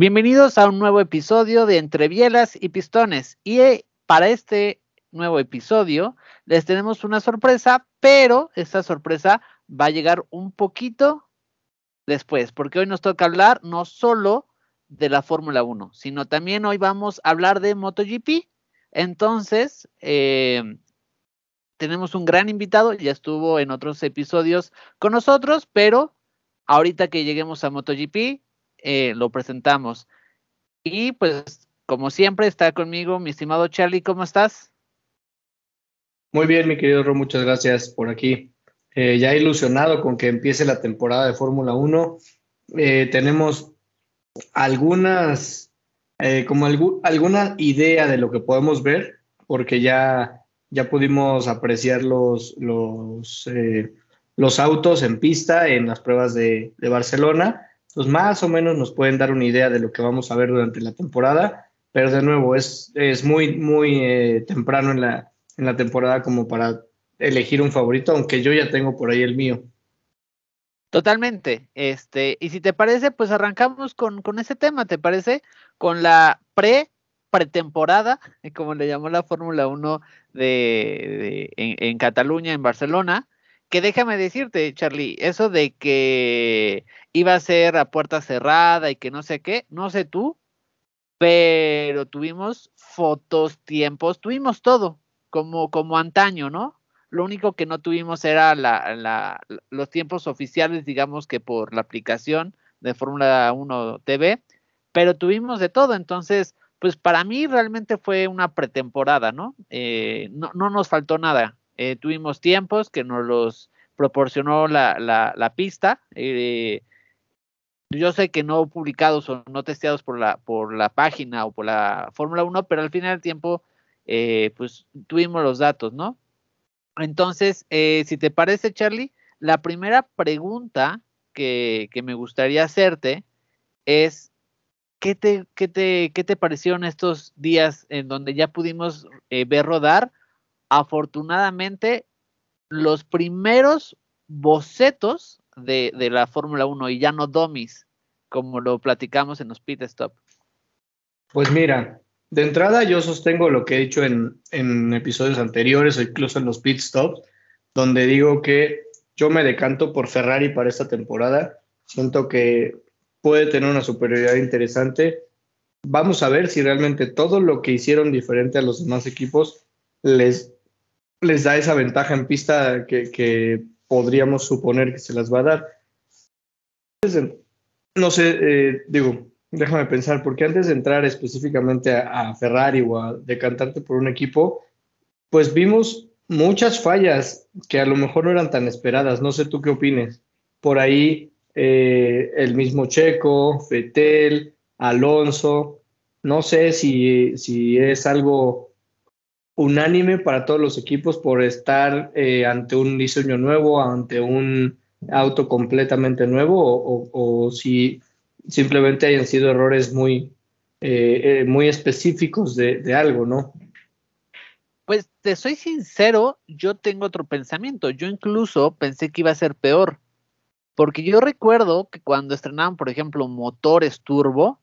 Bienvenidos a un nuevo episodio de Entre Bielas y Pistones. Y eh, para este nuevo episodio les tenemos una sorpresa, pero esta sorpresa va a llegar un poquito después, porque hoy nos toca hablar no solo de la Fórmula 1, sino también hoy vamos a hablar de MotoGP. Entonces, eh, tenemos un gran invitado, ya estuvo en otros episodios con nosotros, pero ahorita que lleguemos a MotoGP, eh, lo presentamos. Y pues, como siempre, está conmigo mi estimado Charlie, ¿cómo estás? Muy bien, mi querido Ro, muchas gracias por aquí. Eh, ya ilusionado con que empiece la temporada de Fórmula 1. Eh, tenemos algunas, como alguna idea de lo que podemos ver, porque ya, ya pudimos apreciar los, los, los autos en pista en las pruebas de, de Barcelona pues más o menos nos pueden dar una idea de lo que vamos a ver durante la temporada, pero de nuevo es, es muy, muy eh, temprano en la, en la temporada como para elegir un favorito, aunque yo ya tengo por ahí el mío. Totalmente. Este, y si te parece, pues arrancamos con, con ese tema, ¿te parece? Con la pre pretemporada, como le llamó la Fórmula 1 de, en, en, Cataluña, en Barcelona, que déjame decirte, Charlie, eso de que iba a ser a puerta cerrada y que no sé qué, no sé tú, pero tuvimos fotos, tiempos, tuvimos todo, como, como antaño, ¿no? Lo único que no tuvimos era la, la, los tiempos oficiales, digamos que por la aplicación de Fórmula 1 TV, pero tuvimos de todo, entonces, pues para mí realmente fue una pretemporada, ¿no? Eh, no, no nos faltó nada, eh, tuvimos tiempos que nos los proporcionó la, la, pista. Eh, yo sé que no publicados o no testeados por la, por la página o por la Fórmula 1, pero al final del tiempo, eh, pues tuvimos los datos, ¿no? Entonces, si te parece, Charlie, la primera pregunta que, que me gustaría hacerte es, ¿qué te, qué te, qué te parecieron estos días en donde ya pudimos ver rodar afortunadamente, los primeros bocetos de, la Fórmula 1 y ya no domis, como lo platicamos en los pit stop. Pues mira, de entrada yo sostengo lo que he dicho en, episodios anteriores incluso en los pit stops, donde digo que yo me decanto por Ferrari para esta temporada. Siento que puede tener una superioridad interesante. Vamos a ver si realmente todo lo que hicieron diferente a los demás equipos les les da esa ventaja en pista que, podríamos suponer que se las va a dar. No sé, eh, digo, déjame pensar, porque antes de entrar específicamente a, Ferrari o a decantarte por un equipo, pues vimos muchas fallas que a lo mejor no eran tan esperadas. No sé tú qué opines. Por ahí eh, el mismo Checo, Fetel, Alonso. No sé si, si es algo unánime para todos los equipos por estar eh, ante un diseño nuevo, ante un auto completamente nuevo, o, si simplemente hayan sido errores muy, eh, eh, muy específicos de, algo, ¿no? Pues te soy sincero, yo tengo otro pensamiento. Yo incluso pensé que iba a ser peor, porque yo recuerdo que cuando estrenaban, por ejemplo, motores turbo,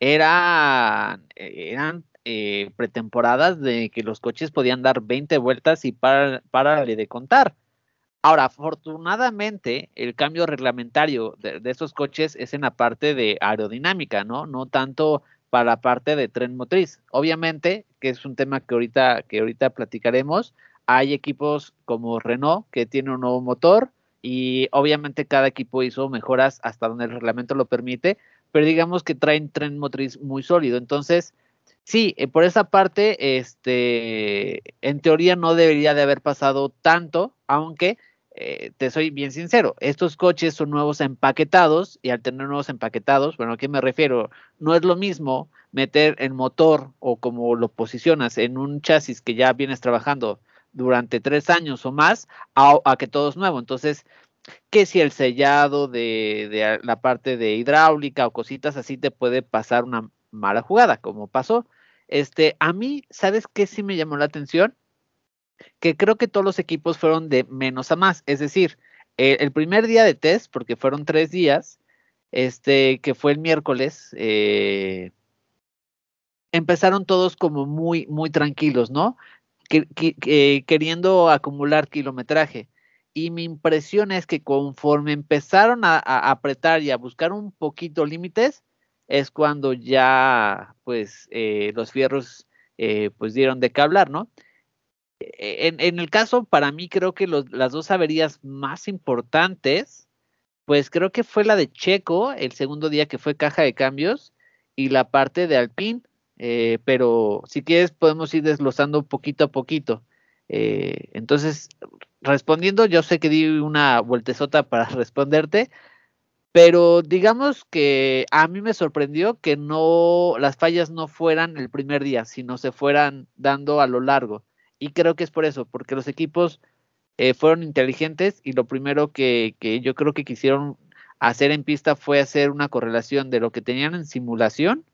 eran, eran eh, pretemporadas de que los coches podían dar 20 vueltas y para, para de contar. Ahora, afortunadamente, el cambio reglamentario de, estos coches es en la parte de aerodinámica, ¿no? No tanto para la parte de tren motriz. Obviamente, que es un tema que ahorita, que ahorita platicaremos, hay equipos como Renault que tiene un nuevo motor y obviamente cada equipo hizo mejoras hasta donde el reglamento lo permite pero digamos que traen tren motriz muy sólido. Entonces, sí, eh, por esa parte, este, en teoría no debería de haber pasado tanto, aunque eh, te soy bien sincero, estos coches son nuevos empaquetados y al tener nuevos empaquetados, bueno, ¿a qué me refiero? No es lo mismo meter el motor o como lo posicionas en un chasis que ya vienes trabajando durante tres años o más a, que todo es nuevo. Entonces, que si el sellado de, la parte de hidráulica o cositas así te puede pasar una mala jugada, como pasó. Este, a mí, ¿sabes qué sí me llamó la atención? Que creo que todos los equipos fueron de menos a más. Es decir, el primer día de test, porque fueron tres días, este, que fue el miércoles, eh, empezaron todos como muy, muy tranquilos, ¿no? queriendo acumular kilometraje. Y mi impresión es que conforme empezaron a, apretar y a buscar un poquito límites, es cuando ya pues eh, los fierros eh, pues dieron de qué hablar, ¿no? E, en, el caso, para mí creo que las dos averías más importantes, pues creo que fue la de Checo, el segundo día que fue caja de cambios, y la parte de Alpine, eh, pero si quieres podemos ir desglosando poquito a poquito. Eh, entonces, respondiendo, yo sé que di una vueltezota para responderte, pero digamos que a mí me sorprendió que no las fallas no fueran el primer día, sino se fueran dando a lo largo. Y creo que es por eso, porque los equipos eh, fueron inteligentes y lo primero que, que yo creo que quisieron hacer en pista fue hacer una correlación de lo que tenían en simulación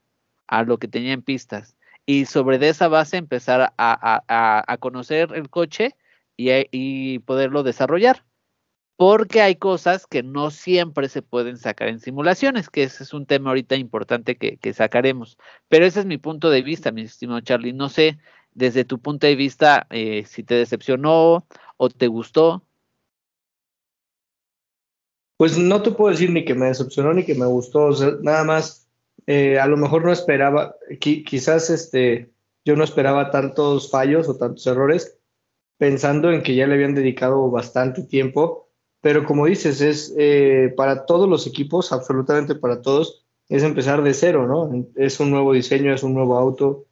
a lo que tenía en pistas. Y sobre esa base empezar a, conocer el coche y, poderlo desarrollar. Porque hay cosas que no siempre se pueden sacar en simulaciones, que ese es un tema ahorita importante que, sacaremos. Pero ese es mi punto de vista, mi estimado Charlie. No sé, desde tu punto de vista, eh, si te decepcionó o te gustó. Pues no te puedo decir ni que me decepcionó ni que me gustó. nada más eh, a lo mejor no esperaba, quizás este, yo no esperaba tantos fallos o tantos errores, pensando en que ya le habían dedicado bastante tiempo, pero como dices, es eh, para todos los equipos, absolutamente para todos, es empezar de cero, ¿no? Es un nuevo diseño, es un nuevo auto,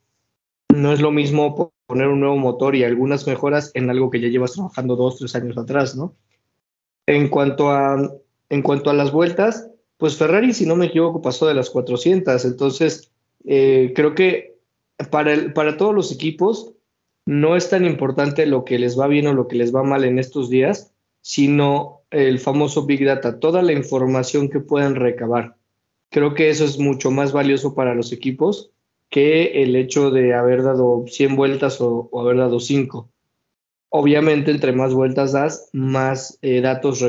no es lo mismo poner un nuevo motor y algunas mejoras en algo que ya llevas trabajando dos, tres años atrás, ¿no? En cuanto a, en cuanto a las vueltas, pues Ferrari, si no me equivoco, pasó de las 400. Entonces, eh, creo que para, para todos los equipos no es tan importante lo que les va bien o lo que les va mal en estos días, sino el famoso Big Data, toda la información que puedan recabar. Creo que eso es mucho más valioso para los equipos que el hecho de haber dado 100 vueltas o, haber dado 5. Obviamente, entre más vueltas das, más eh, datos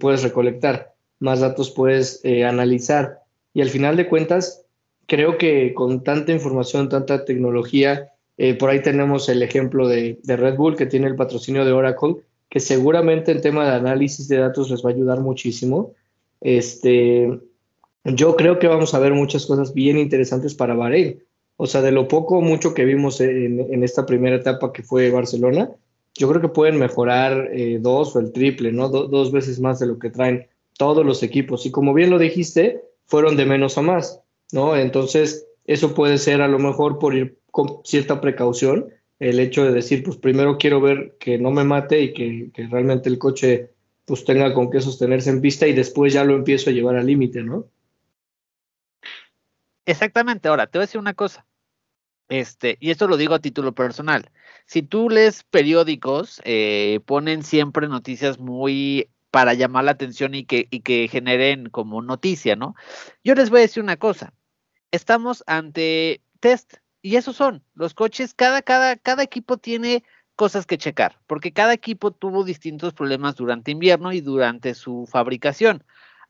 puedes recolectar más datos puedes eh, analizar. Y al final de cuentas, creo que con tanta información, tanta tecnología, eh, por ahí tenemos el ejemplo de, Red Bull que tiene el patrocinio de Oracle, que seguramente en tema de análisis de datos les va a ayudar muchísimo. Este, yo creo que vamos a ver muchas cosas bien interesantes para Bahrein. O sea, de lo poco o mucho que vimos en, esta primera etapa que fue Barcelona, yo creo que pueden mejorar eh, dos o el triple, ¿no? dos veces más de lo que traen todos los equipos. Y como bien lo dijiste, fueron de menos a más, ¿no? Entonces, eso puede ser a lo mejor por ir con cierta precaución, el hecho de decir, pues primero quiero ver que no me mate y que, realmente el coche pues tenga con qué sostenerse en pista y después ya lo empiezo a llevar al límite, ¿no? Exactamente. Ahora, te voy a decir una cosa. Este, y esto lo digo a título personal. Si tú lees periódicos, eh, ponen siempre noticias muy para llamar la atención y que, y que generen como noticia, ¿no? Yo les voy a decir una cosa, estamos ante test y esos son los coches, cada, cada, cada equipo tiene cosas que checar, porque cada equipo tuvo distintos problemas durante invierno y durante su fabricación.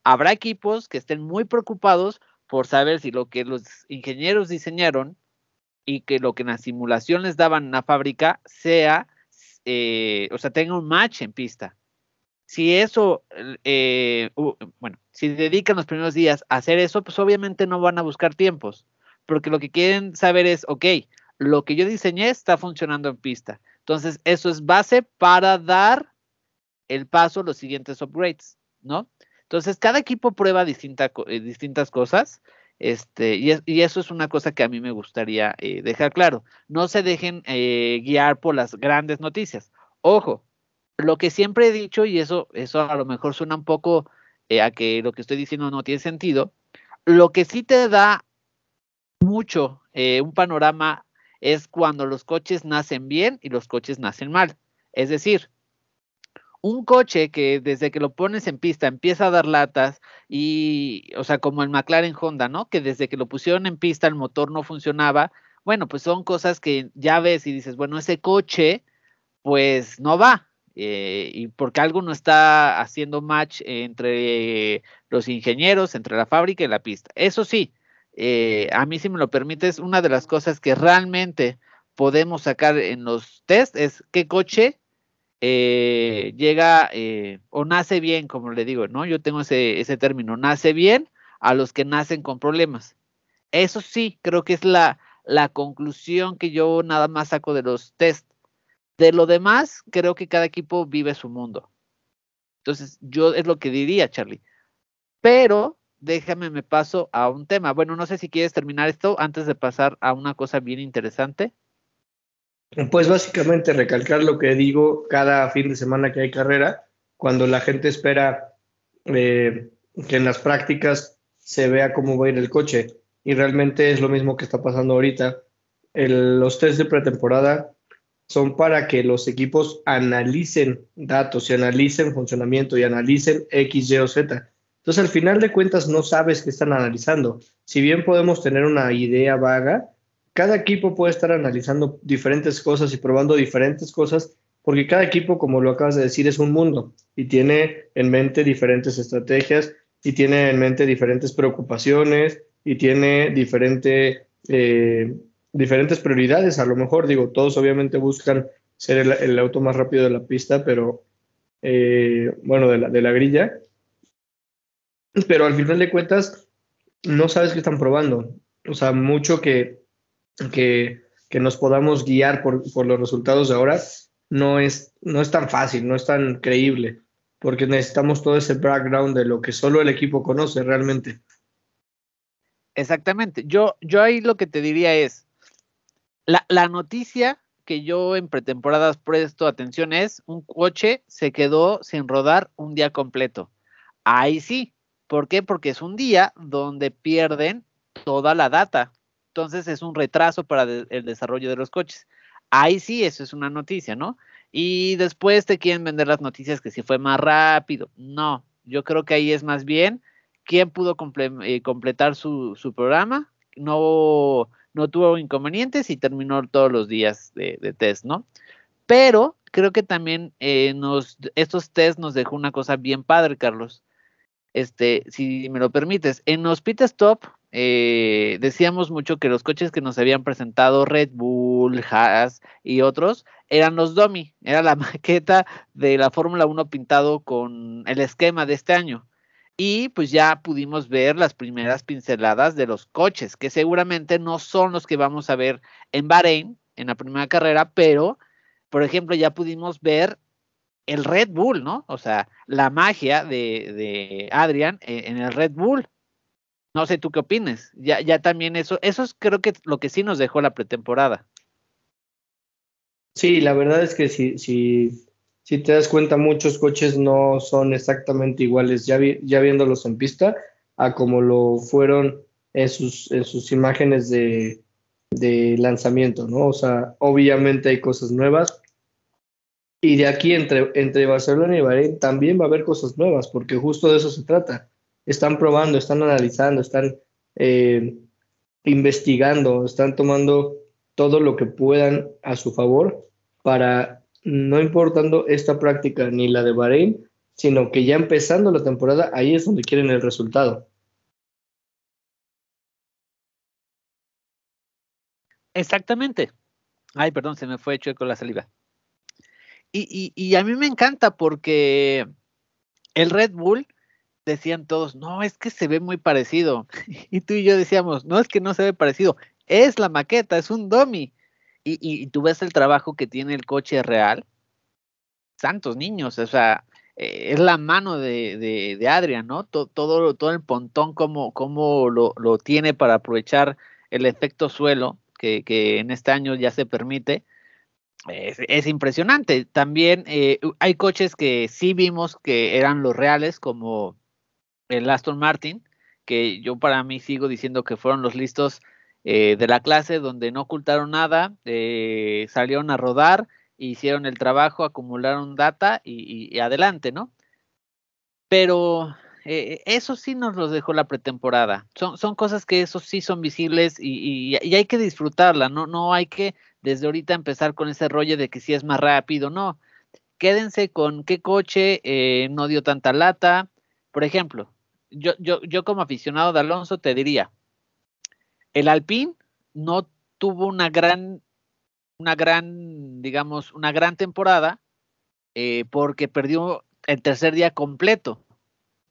Habrá equipos que estén muy preocupados por saber si lo que los ingenieros diseñaron y que lo que en la simulación les daban en la fábrica sea, eh, o sea, tenga un match en pista. Si eso, eh, bueno, si dedican los primeros días a hacer eso, pues obviamente no van a buscar tiempos, porque lo que quieren saber es, ok, lo que yo diseñé está funcionando en pista. Entonces, eso es base para dar el paso a los siguientes upgrades, ¿no? Entonces, cada equipo prueba eh, distintas cosas. Este, y, eso es una cosa que a mí me gustaría eh, dejar claro. No se dejen eh, guiar por las grandes noticias. Ojo, lo que siempre he dicho, y eso, eso a lo mejor suena un poco a que lo que estoy diciendo no tiene sentido, lo que sí te da mucho un panorama es cuando los coches nacen bien y los coches nacen mal. Es decir, un coche que desde que lo pones en pista empieza a dar latas y, o sea, como el McLaren Honda, ¿no? Que desde que lo pusieron en pista el motor no funcionaba. Bueno, pues son cosas que ya ves y dices, bueno, ese coche, pues no va. Eh, y porque algo no está haciendo match entre los ingenieros, entre la fábrica y la pista. Eso sí, eh, a mí si me lo permites, una de las cosas que realmente podemos sacar en los test es qué coche eh, llega eh, o nace bien, como le digo, ¿no? Yo tengo ese, término, nace bien a los que nacen con problemas. Eso sí, creo que es la, la conclusión que yo nada más saco de los test. De lo demás, creo que cada equipo vive su mundo. Entonces, yo es lo que diría, Charlie. Pero déjame me paso a un tema. Bueno, no sé si quieres terminar esto antes de pasar a una cosa bien interesante. Pues básicamente recalcar lo que digo cada fin de semana que hay carrera, cuando la gente espera eh, que en las prácticas se vea cómo va a ir el coche. Y realmente es lo mismo que está pasando ahorita. los test de pretemporada son para que los equipos analicen datos y analicen funcionamiento y analicen X, Y o Z. Entonces, al final de cuentas, no sabes qué están analizando. Si bien podemos tener una idea vaga, cada equipo puede estar analizando diferentes cosas y probando diferentes cosas, porque cada equipo, como lo acabas de decir, es un mundo y tiene en mente diferentes estrategias y tiene en mente diferentes preocupaciones y tiene diferente, eh, diferentes prioridades. A lo mejor, digo, todos obviamente buscan ser el, auto más rápido de la pista, pero eh, bueno, de la, de la grilla. Pero al final de cuentas, no sabes qué están probando. O sea, mucho que que, nos podamos guiar por, los resultados de ahora, no es, no es tan fácil, no es tan creíble, porque necesitamos todo ese background de lo que solo el equipo conoce realmente. Exactamente. Yo, yo ahí lo que te diría es, la, la noticia que yo en pretemporadas presto atención es, un coche se quedó sin rodar un día completo. Ahí sí. ¿Por qué? Porque es un día donde pierden toda la data entonces es un retraso para el desarrollo de los coches. Ahí sí, eso es una noticia, ¿no? Y después te quieren vender las noticias que si fue más rápido. No, yo creo que ahí es más bien quién pudo eh, completar su, programa, no, no tuvo inconvenientes y terminó todos los días de, test, ¿no? Pero creo que también eh, nos, estos test nos dejó una cosa bien padre, Carlos. Este, si me lo permites, en los pit stop eh, decíamos mucho que los coches que nos habían presentado Red Bull, Haas y otros eran los Domi, era la maqueta de la Fórmula 1 pintado con el esquema de este año. Y pues ya pudimos ver las primeras pinceladas de los coches, que seguramente no son los que vamos a ver en Bahrein, en la primera carrera, pero, por ejemplo, ya pudimos ver el Red Bull, ¿no? O sea, la magia de, Adrian en el Red Bull. No sé tú qué opines. Ya, ya también eso, eso es creo que lo que sí nos dejó la pretemporada. Sí, la verdad es que si, si, si te das cuenta, muchos coches no son exactamente iguales, ya, ya viéndolos en pista, a como lo fueron en sus, en sus imágenes de, de lanzamiento, ¿no? O sea, obviamente hay cosas nuevas. Y de aquí entre, entre Barcelona y Bahrein también va a haber cosas nuevas, porque justo de eso se trata están probando, están analizando, están eh, investigando, están tomando todo lo que puedan a su favor para, no importando esta práctica ni la de Bahrein, sino que ya empezando la temporada, ahí es donde quieren el resultado. Exactamente. Ay, perdón, se me fue con la saliva. Y, y, y a mí me encanta porque el Red Bull decían todos, no, es que se ve muy parecido. Y tú y yo decíamos, no, es que no se ve parecido, es la maqueta, es un dummy. Y, tú ves el trabajo que tiene el coche real. Santos niños, o sea, eh, es la mano de, de, Adrian, ¿no? Todo, todo, el pontón como, como lo, lo, tiene para aprovechar el efecto suelo que en este año ya se permite. Es, impresionante. También eh, hay coches que sí vimos que eran los reales, como el Aston Martin, que yo para mí sigo diciendo que fueron los listos eh, de la clase donde no ocultaron nada, eh, salieron a rodar, hicieron el trabajo, acumularon data y, adelante, ¿no? Pero eh, eso sí nos los dejó la pretemporada. Son, son cosas que eso sí son visibles y, hay que disfrutarla, ¿no? No hay que desde ahorita empezar con ese rollo de que si es más rápido, no. Quédense con qué coche no dio tanta lata. Por ejemplo, yo, yo, yo como aficionado de Alonso te diría, el Alpine no tuvo una gran, una gran, digamos, una gran temporada eh, porque perdió el tercer día completo.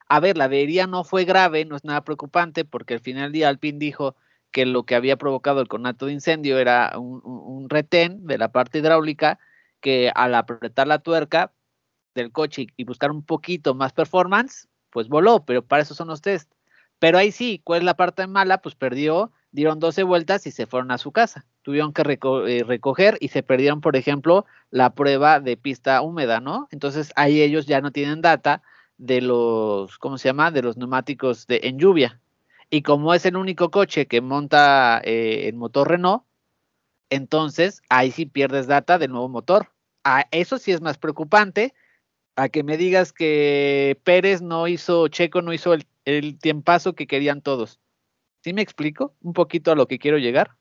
A ver, la avería no fue grave, no es nada preocupante, porque al final del día Alpine dijo que lo que había provocado el conato de incendio era un, retén de la parte hidráulica que al apretar la tuerca del coche y buscar un poquito más performance, pues voló, pero para eso son los test. Pero ahí sí, ¿cuál es la parte mala? Pues perdió dieron 12 vueltas y se fueron a su casa. Tuvieron que eh, recoger y se perdieron, por ejemplo, la prueba de pista húmeda, ¿no? Entonces ahí ellos ya no tienen data de los, ¿cómo se llama? De los neumáticos de, en lluvia. Y como es el único coche que monta eh, el motor Renault, entonces ahí sí pierdes data del nuevo motor. A eso sí es más preocupante a que me digas que Pérez no hizo, Checo no hizo el, el tiempazo que querían todos. ¿Sí me explico un poquito a lo que quiero llegar?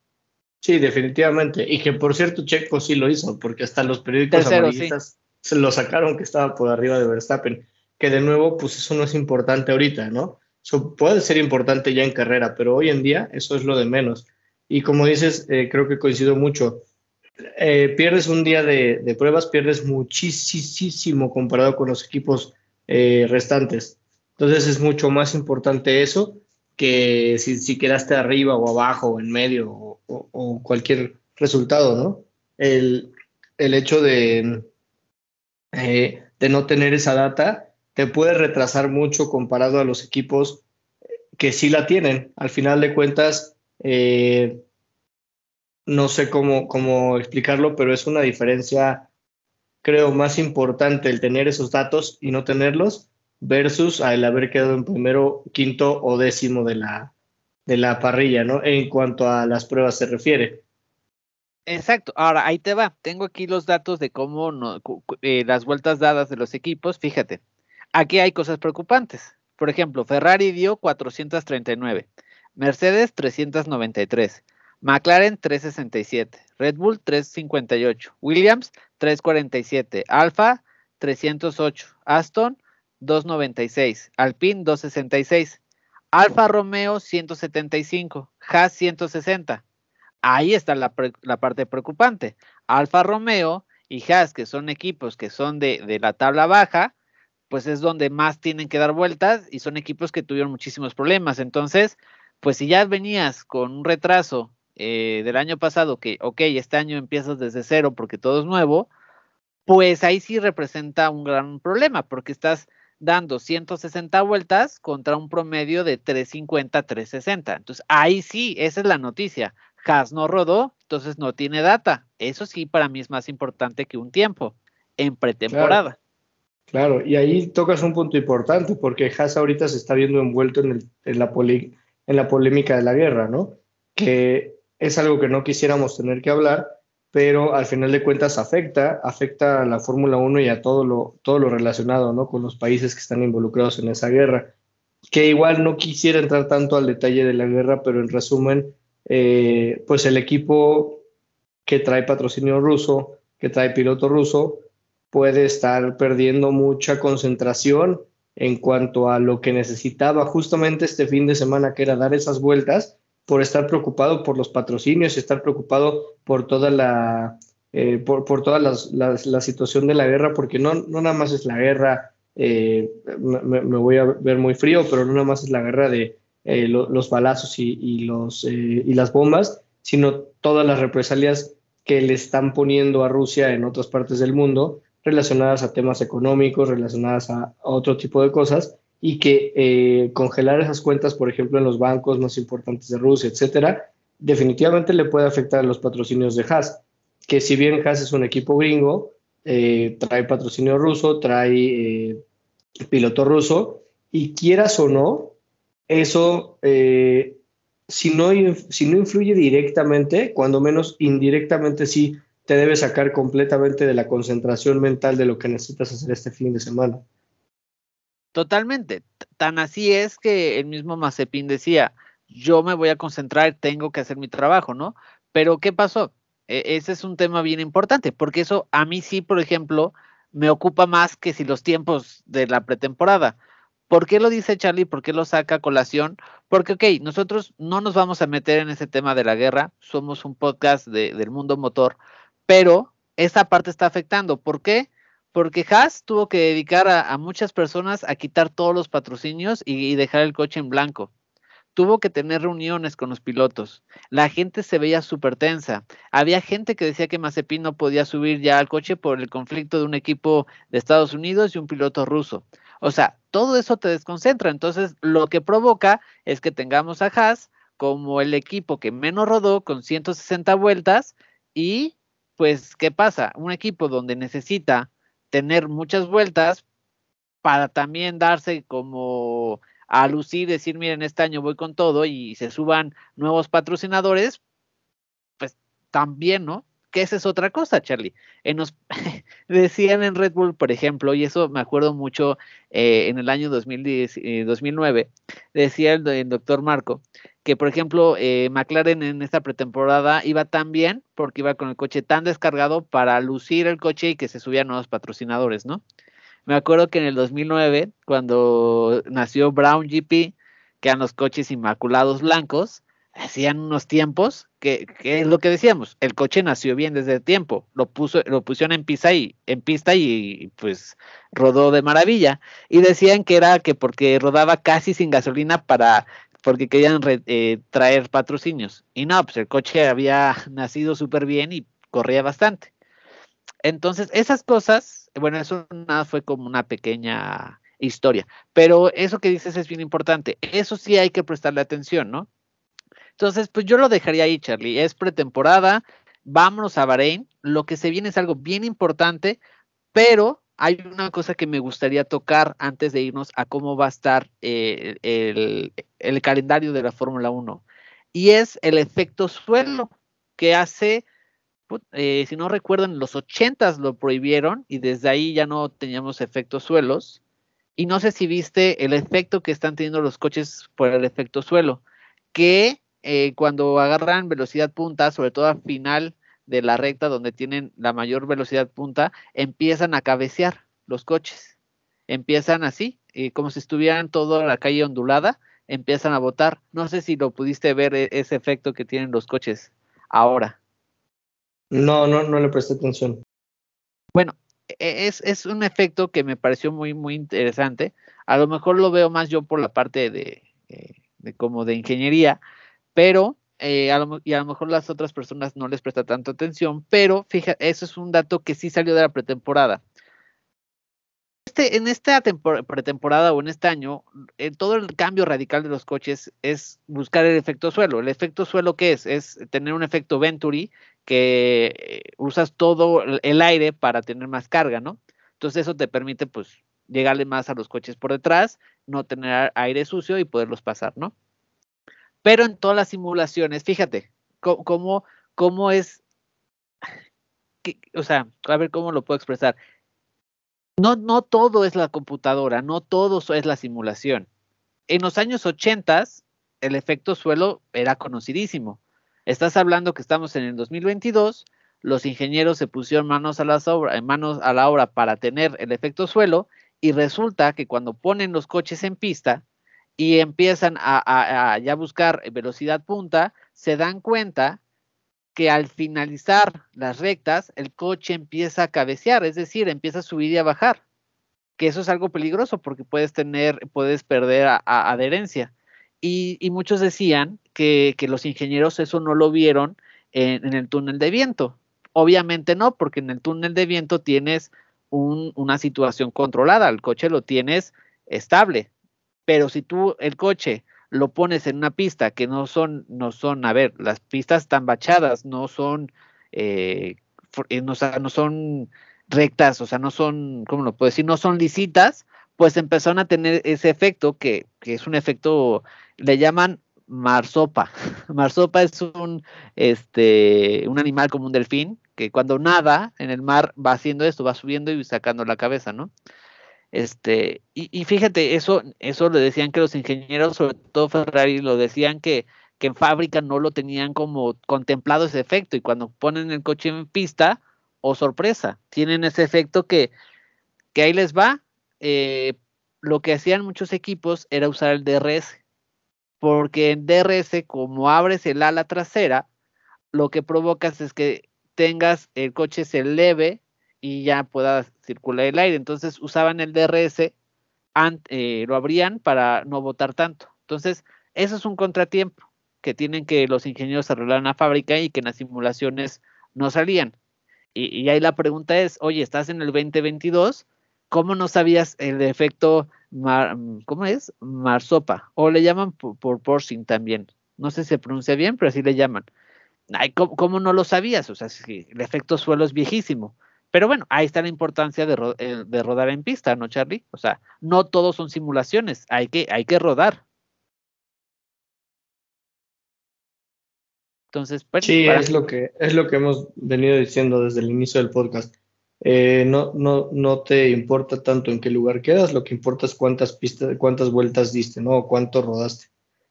Sí, definitivamente. Y que por cierto, Checo sí lo hizo, porque hasta los periódicos amarillistas se lo sacaron que estaba por arriba de Verstappen. Que de nuevo, pues eso no es importante ahorita, ¿no? Eso puede ser importante ya en carrera, pero hoy en día eso es lo de menos. Y como dices, eh, creo que coincido mucho. Eh, pierdes un día de, pruebas, pierdes muchísimo comparado con los equipos eh, restantes. Entonces es mucho más importante eso que si, quedaste arriba o abajo o en medio o, cualquier resultado, ¿no? El, hecho de, de no tener esa data te puede retrasar mucho comparado a los equipos que sí la tienen. Al final de cuentas, eh, no sé cómo, cómo explicarlo, pero es una diferencia, creo, más importante el tener esos datos y no tenerlos versus al haber quedado en primero, quinto o décimo de la, de la parrilla, ¿no? En cuanto a las pruebas se refiere. Exacto. Ahora, ahí te va. Tengo aquí los datos de cómo no, eh, las vueltas dadas de los equipos. Fíjate, aquí hay cosas preocupantes. Por ejemplo, Ferrari dio 439, Mercedes 393, McLaren 367, Red Bull 358, Williams 347, Alfa 308, Aston 296, Alpine 266, Alfa Romeo 175, Haas 160. Ahí está la, parte preocupante. Alfa Romeo y Haas, que son equipos que son de, de, la tabla baja, pues es donde más tienen que dar vueltas y son equipos que tuvieron muchísimos problemas. Entonces, pues si ya venías con un retraso eh, del año pasado, que, ok, este año empiezas desde cero porque todo es nuevo, pues ahí sí representa un gran problema porque estás dando 160 vueltas contra un promedio de 350, 360. Entonces, ahí sí, esa es la noticia. Haas no rodó, entonces no tiene data. Eso sí, para mí es más importante que un tiempo en pretemporada. Y ahí tocas un punto importante, porque Haas ahorita se está viendo envuelto en, la polémica de la guerra, ¿no? Que es algo que no quisiéramos tener que hablar, pero al final de cuentas afecta, afecta a la Fórmula 1 y a todo lo, todo lo relacionado ¿no? con los países que están involucrados en esa guerra. Que igual no quisiera entrar tanto al detalle de la guerra, pero en resumen, eh, pues el equipo que trae patrocinio ruso, que trae piloto ruso, puede estar perdiendo mucha concentración en cuanto a lo que necesitaba justamente este fin de semana, que era dar esas vueltas por estar preocupado por los patrocinios, y estar preocupado por toda la, eh, por, por, toda la, situación de la guerra, porque no, no nada más es la guerra, eh, me, voy a ver muy frío, pero no nada más es la guerra de eh, los balazos y, y los, y las bombas, sino todas las represalias que le están poniendo a Rusia en otras partes del mundo relacionadas a temas económicos, relacionadas a, otro tipo de cosas, y que eh, congelar esas cuentas, por ejemplo, en los bancos más importantes de Rusia, etcétera, definitivamente le puede afectar a los patrocinios de Haas, que si bien Haas es un equipo gringo, eh, trae patrocinio ruso, trae eh, piloto ruso, y quieras o no, eso, si, no, si no influye directamente, cuando menos indirectamente sí te debe sacar completamente de la concentración mental de lo que necesitas hacer este fin de semana. Totalmente. Tan así es que el mismo Mazepin decía, yo me voy a concentrar, tengo que hacer mi trabajo, ¿no? Pero ¿qué pasó? E ese es un tema bien importante, porque eso a mí sí, por ejemplo, me ocupa más que si los tiempos de la pretemporada. ¿Por qué lo dice Charlie? ¿Por qué lo saca a colación? Porque, ok, nosotros no nos vamos a meter en ese tema de la guerra, somos un podcast del mundo motor, pero esa parte está afectando. ¿Por qué? Porque Haas tuvo que dedicar a, muchas personas a quitar todos los patrocinios y, dejar el coche en blanco. Tuvo que tener reuniones con los pilotos. La gente se veía súper tensa. Había gente que decía que Mazepin no podía subir ya al coche por el conflicto de un equipo de Estados Unidos y un piloto ruso. O sea, todo eso te desconcentra. Entonces, lo que provoca es que tengamos a Haas como el equipo que menos rodó con 160 vueltas y pues, ¿qué pasa? Un equipo donde necesita tener muchas vueltas para también darse como a lucir, decir, miren, este año voy con todo y se suban nuevos patrocinadores, pues también, ¿no? Que esa es otra cosa, Charlie. En nos, decían en Red Bull, por ejemplo, y eso me acuerdo mucho eh, en el año 2010, 2009, eh, decía el, el doctor Marco, que por ejemplo eh, McLaren en esta pretemporada iba tan bien porque iba con el coche tan descargado para lucir el coche y que se subían nuevos patrocinadores, ¿no? Me acuerdo que en el 2009, cuando nació Brown GP, que eran los coches inmaculados blancos, hacían unos tiempos que, que, es lo que decíamos, el coche nació bien desde el tiempo, lo puso, lo pusieron en pista y en pista y pues rodó de maravilla. Y decían que era que porque rodaba casi sin gasolina para porque querían eh, traer patrocinios. Y no, pues el coche había nacido súper bien y corría bastante. Entonces, esas cosas, bueno, eso nada fue como una pequeña historia, pero eso que dices es bien importante. Eso sí hay que prestarle atención, ¿no? Entonces, pues yo lo dejaría ahí, Charlie. Es pretemporada, vámonos a Bahrein. Lo que se viene es algo bien importante, pero hay una cosa que me gustaría tocar antes de irnos a cómo va a estar eh, el, calendario de la Fórmula 1 y es el efecto suelo que hace, eh, si no recuerdan, en los 80 lo prohibieron y desde ahí ya no teníamos efectos suelos. Y no sé si viste el efecto que están teniendo los coches por el efecto suelo, que eh, cuando agarran velocidad punta, sobre todo al final de la recta donde tienen la mayor velocidad punta, empiezan a cabecear los coches. Empiezan así, eh, como si estuvieran toda la calle ondulada, empiezan a botar. No sé si lo pudiste ver e, ese efecto que tienen los coches ahora. No, no, no le presté atención. Bueno, e, es, es un efecto que me pareció muy, muy interesante. A lo mejor lo veo más yo por la parte de, eh, de como de ingeniería, pero eh, y a lo mejor las otras personas no les presta tanto atención, pero fíjate, eso es un dato que sí salió de la pretemporada. Este, en esta pretemporada o en este año, eh, todo el cambio radical de los coches es buscar el efecto suelo. ¿El efecto suelo qué es? Es tener un efecto Venturi que eh, usas todo el aire para tener más carga, ¿no? Entonces eso te permite pues llegarle más a los coches por detrás, no tener aire sucio y poderlos pasar, ¿no? Pero en todas las simulaciones, fíjate, cómo, cómo es, o sea, a ver cómo lo puedo expresar. No, no todo es la computadora, no todo es la simulación. En los años 80, el efecto suelo era conocidísimo. Estás hablando que estamos en el 2022, los ingenieros se pusieron manos a, las obra, manos a la obra para tener el efecto suelo y resulta que cuando ponen los coches en pista, y empiezan a, ya buscar velocidad punta, se dan cuenta que al finalizar las rectas, el coche empieza a cabecear, es decir, empieza a subir y a bajar. Que eso es algo peligroso porque puedes tener, puedes perder adherencia. Y, muchos decían que, los ingenieros eso no lo vieron en, en, el túnel de viento. Obviamente no, porque en el túnel de viento tienes una situación controlada, el coche lo tienes estable, pero si tú el coche lo pones en una pista que no son, no son, a ver, las pistas están bachadas, no son, eh, eh, no, no, son rectas, o sea, no son, ¿cómo lo puedo decir? No son lisitas, pues empezaron a tener ese efecto que, que es un efecto, le llaman marsopa. Marsopa es un, este, un animal como un delfín, que cuando nada en el mar va haciendo esto, va subiendo y sacando la cabeza, ¿no? Este, y, fíjate, eso, eso le decían que los ingenieros, sobre todo Ferrari, lo decían que, que en fábrica no lo tenían como contemplado ese efecto, y cuando ponen el coche en pista, o oh, sorpresa, tienen ese efecto que, que ahí les va. Eh, lo que hacían muchos equipos era usar el DRS, porque en DRS, como abres el ala trasera, lo que provocas es que tengas el coche se eleve y ya pueda circular el aire. Entonces usaban el DRS, eh, lo abrían para no botar tanto. Entonces, eso es un contratiempo que tienen que los ingenieros arreglar en la fábrica y que en las simulaciones no salían. Y, ahí la pregunta es, oye, estás en el 2022, ¿cómo no sabías el efecto, ¿cómo es? Marsopa, o le llaman por, por porcing también. No sé si se pronuncia bien, pero así le llaman. Ay, ¿cómo, no lo sabías? O sea, el efecto suelo es viejísimo. Pero bueno, ahí está la importancia eh, de, rodar en pista, ¿no, Charlie? O sea, no todos son simulaciones, hay que, hay que rodar. Entonces, pues, sí, es lo que es lo que hemos venido diciendo desde el inicio del podcast. Eh, no, no, no te importa tanto en qué lugar quedas, lo que importa es cuántas pistas, cuántas vueltas diste, ¿no? O cuánto rodaste.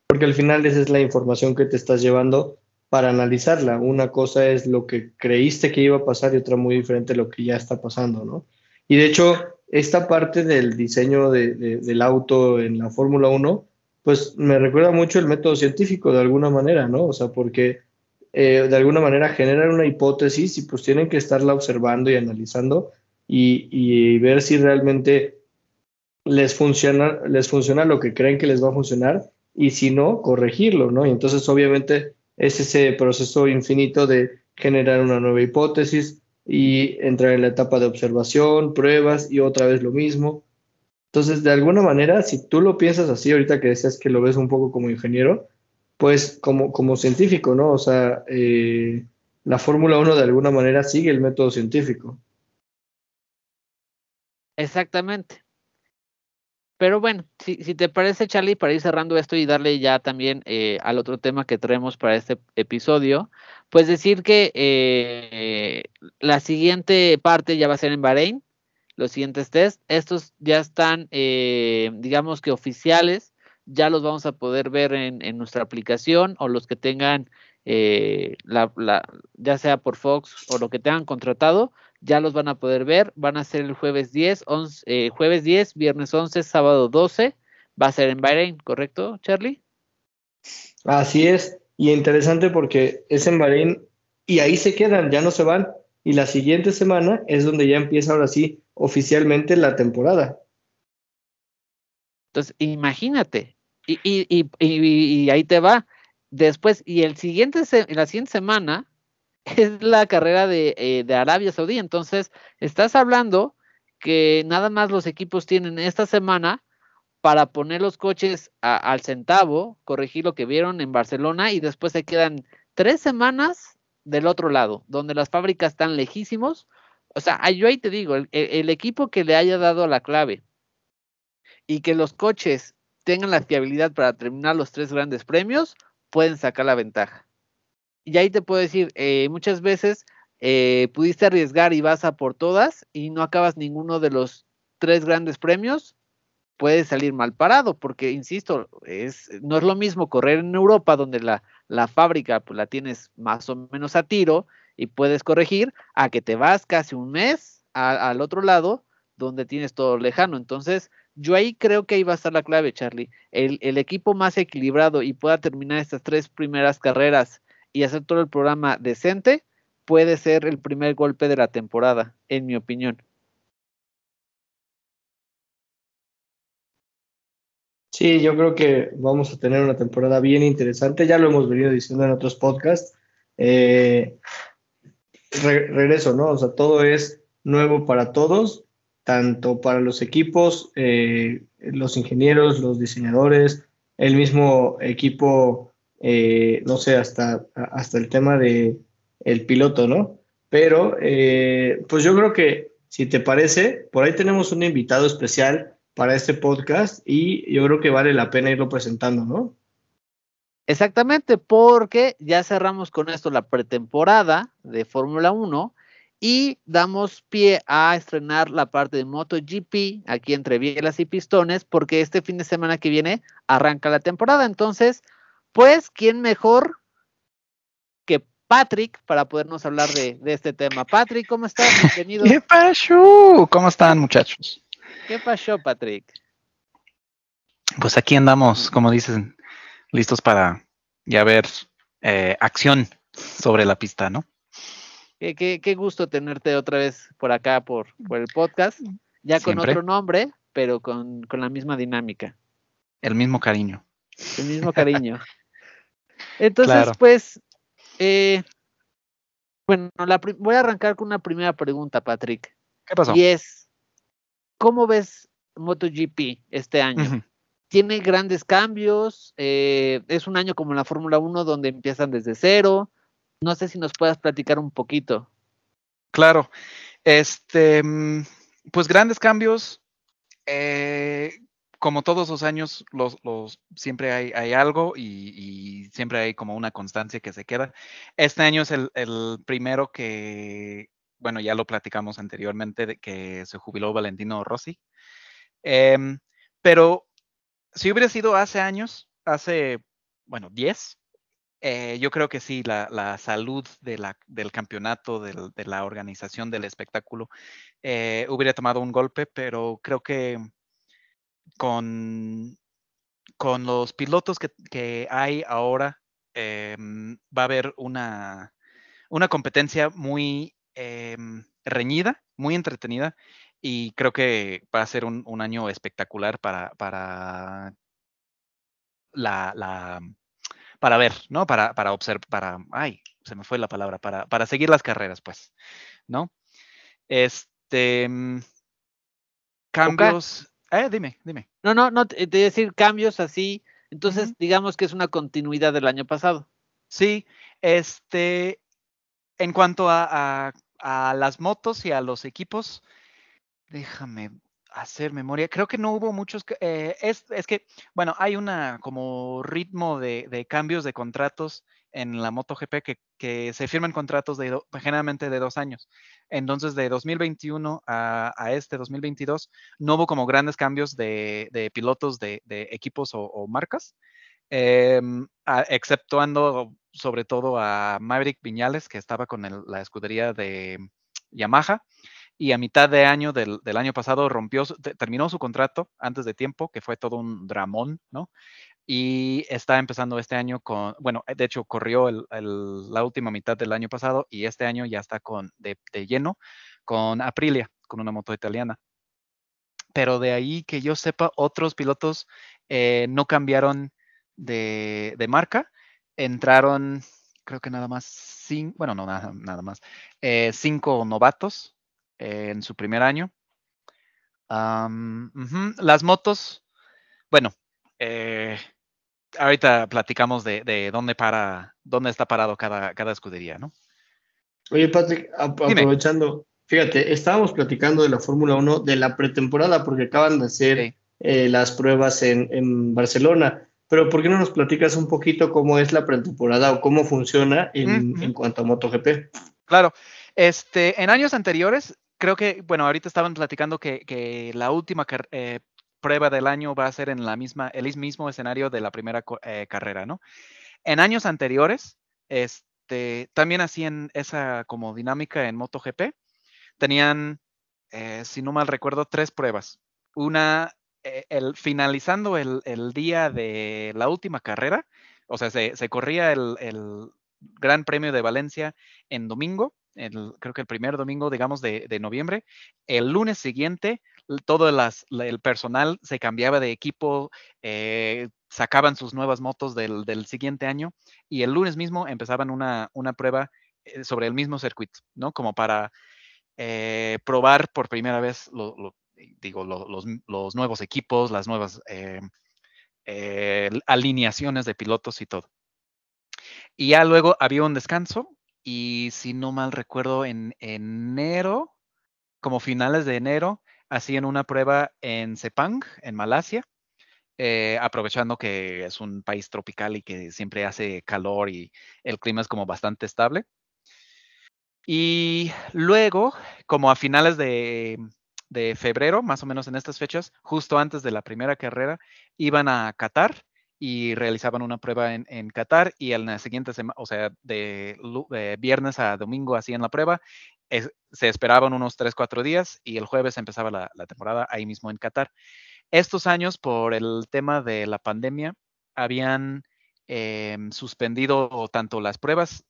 Porque al final esa es la información que te estás llevando para analizarla. Una cosa es lo que creíste que iba a pasar y otra muy diferente lo que ya está pasando, ¿no? Y de hecho, esta parte del diseño del auto en la Fórmula 1, pues me recuerda mucho el método científico de alguna manera, ¿no? O sea, porque eh, de alguna manera generan una hipótesis y pues tienen que estarla observando y analizando y, y ver si realmente les funciona, les funciona lo que creen que les va a funcionar y si no, corregirlo, ¿no? Y entonces obviamente es ese proceso infinito de generar una nueva hipótesis y entrar en la etapa de observación, pruebas y otra vez lo mismo. Entonces, de alguna manera, si tú lo piensas así, ahorita que decías que lo ves un poco como ingeniero, pues como, como científico, ¿no? O sea, eh, la Fórmula 1 de alguna manera sigue el método científico. Exactamente. Pero bueno, si, si, te parece, Charlie, para ir cerrando esto y darle ya también eh, al otro tema que traemos para este episodio, pues decir que eh, la siguiente parte ya va a ser en Bahrein, los siguientes test, estos ya están, eh, digamos que oficiales, ya los vamos a poder ver en, nuestra aplicación o los que tengan, la, la, ya sea por Fox o lo que tengan contratado, ya los van a poder ver, van a ser el jueves 10, eh, jueves 10, viernes 11, sábado 12, va a ser en Bahrein, ¿correcto, Charlie? Así es, y interesante porque es en Bahrein y ahí se quedan, ya no se van, y la siguiente semana es donde ya empieza ahora sí oficialmente la temporada. Entonces, imagínate, y, y, y, y ahí te va. Después, y el siguiente, la siguiente semana es la carrera de, eh, de, Arabia Saudí. Entonces, estás hablando que nada más los equipos tienen esta semana para poner los coches al centavo, corregir lo que vieron en Barcelona y después se quedan tres semanas del otro lado, donde las fábricas están lejísimos. O sea, yo ahí te digo, el, el equipo que le haya dado la clave y que los coches tengan la fiabilidad para terminar los tres grandes premios, pueden sacar la ventaja y ahí te puedo decir, eh, muchas veces eh, pudiste arriesgar y vas a por todas y no acabas ninguno de los tres grandes premios, puedes salir mal parado, porque, insisto, es, no es lo mismo correr en Europa, donde la, la fábrica pues, la tienes más o menos a tiro y puedes corregir, a que te vas casi un mes al otro lado, donde tienes todo lejano. Entonces, yo ahí creo que ahí va a estar la clave, Charlie. El, el equipo más equilibrado y pueda terminar estas tres primeras carreras y hacer todo el programa decente, puede ser el primer golpe de la temporada, en mi opinión. Sí, yo creo que vamos a tener una temporada bien interesante. Ya lo hemos venido diciendo en otros podcasts. Eh, regreso, ¿no? O sea, todo es nuevo para todos tanto para los equipos, eh, los ingenieros, los diseñadores, el mismo equipo, eh, no sé, hasta, hasta el tema de el piloto, ¿no? Pero, eh, pues yo creo que, si te parece, por ahí tenemos un invitado especial para este podcast y yo creo que vale la pena irlo presentando, ¿no? Exactamente, porque ya cerramos con esto la pretemporada de Fórmula 1 y damos pie a estrenar la parte de MotoGP aquí entre Bielas y Pistones, porque este fin de semana que viene arranca la temporada. Entonces, pues, ¿quién mejor que Patrick para podernos hablar de, este tema? Patrick, ¿cómo estás? Bienvenido. ¿Qué pasó? ¿Cómo están, muchachos? ¿Qué pasó, Patrick? Pues aquí andamos, como dicen, listos para ya ver eh, acción sobre la pista, ¿no? Qué, gusto tenerte otra vez por acá, por, por el podcast, ya con otro nombre, pero con, la misma dinámica. El mismo cariño. El mismo cariño. Entonces, pues, eh, bueno, voy a arrancar con una primera pregunta, Patrick. ¿Qué pasó? Y es, ¿cómo ves MotoGP este año? Tiene grandes cambios, eh, es un año como la Fórmula 1 donde empiezan desde cero, no sé si nos puedas platicar un poquito. Claro. Este, mm, pues grandes cambios. Eh, como todos los años, los, los siempre hay, algo y, siempre hay como una constancia que se queda. Este año es el, primero que, bueno, ya lo platicamos anteriormente, de que se jubiló Valentino Rossi. Em, pero si hubiera sido hace años, hace, bueno, 10, eh, yo creo que sí, la, salud de la, del campeonato, de la organización del espectáculo, eh, hubiera tomado un golpe, pero creo que con, con los pilotos que, hay ahora, em, va a haber una, una competencia muy em, reñida, muy entretenida, y creo que va a ser un, año espectacular para, para la para ver, ¿no? Para, para observar, para, ay, se me fue la palabra, para, para seguir las carreras, pues, ¿no? Este, mm, cambios, eh, dime, dime. No, no, no, te, decir cambios así, entonces digamos que es una continuidad del año pasado. Sí, este, en cuanto a, a las motos y a los equipos, déjame hacer memoria. Creo que no hubo muchos. Eh, es, es, que, bueno, hay una como ritmo de, de cambios de contratos en la MotoGP que, que se firman contratos de generalmente de dos años. Entonces, de 2021 a, a, este 2022, no hubo como grandes cambios de, de pilotos de, de, equipos o, marcas, eh, exceptuando sobre todo a Maverick Viñales, que estaba con la escudería de Yamaha y a mitad de año del, año pasado rompió, terminó su contrato antes de tiempo, que fue todo un dramón, ¿no? Y está empezando este año con, bueno, de hecho corrió la última mitad del año pasado y este año ya está con, de, lleno con Aprilia, con una moto italiana. Pero de ahí que yo sepa, otros pilotos eh, no cambiaron de, marca, entraron, creo que nada más, cinco, bueno, no nada, nada más, eh, cinco novatos en su primer año. Las motos, bueno, eh, ahorita platicamos de, dónde para, dónde está parado cada, cada escudería, ¿no? Oye, Patrick, aprovechando, fíjate, estábamos platicando de la Fórmula 1 de la pretemporada porque acaban de hacer eh, las pruebas en, Barcelona. Pero ¿por qué no nos platicas un poquito cómo es la pretemporada o cómo funciona en, en cuanto a MotoGP? Claro, este, en años anteriores creo que, bueno, ahorita estaban platicando que, la última eh, prueba del año va a ser en la misma, el mismo escenario de la primera eh, carrera, ¿no? En años anteriores, este, también hacían esa como dinámica en MotoGP. Tenían, eh, si no mal recuerdo, tres pruebas. Una, el, finalizando el, día de la última carrera, o sea, se, corría el, el Gran Premio de Valencia en domingo creo que el primer domingo, digamos, de, noviembre. El lunes siguiente, todo el personal se cambiaba de equipo, eh, sacaban sus nuevas motos del, siguiente año y el lunes mismo empezaban una, prueba eh, sobre el mismo circuito, ¿no? Como para eh, probar por primera vez digo, los, nuevos equipos, las nuevas alineaciones de pilotos y todo. Y ya luego había un descanso y si no mal recuerdo, en enero, como finales de enero, hacían una prueba en Sepang, en Malasia, eh, aprovechando que es un país tropical y que siempre hace calor y el clima es como bastante estable. Y luego, como a finales de, febrero, más o menos en estas fechas, justo antes de la primera carrera, iban a Qatar y realizaban una prueba en, Qatar y en la siguiente semana, o sea, de, viernes a domingo hacían la prueba. Se esperaban unos 3, 4 días y el jueves empezaba la, temporada ahí mismo en Qatar. Estos años, por el tema de la pandemia, habían em, suspendido tanto las pruebas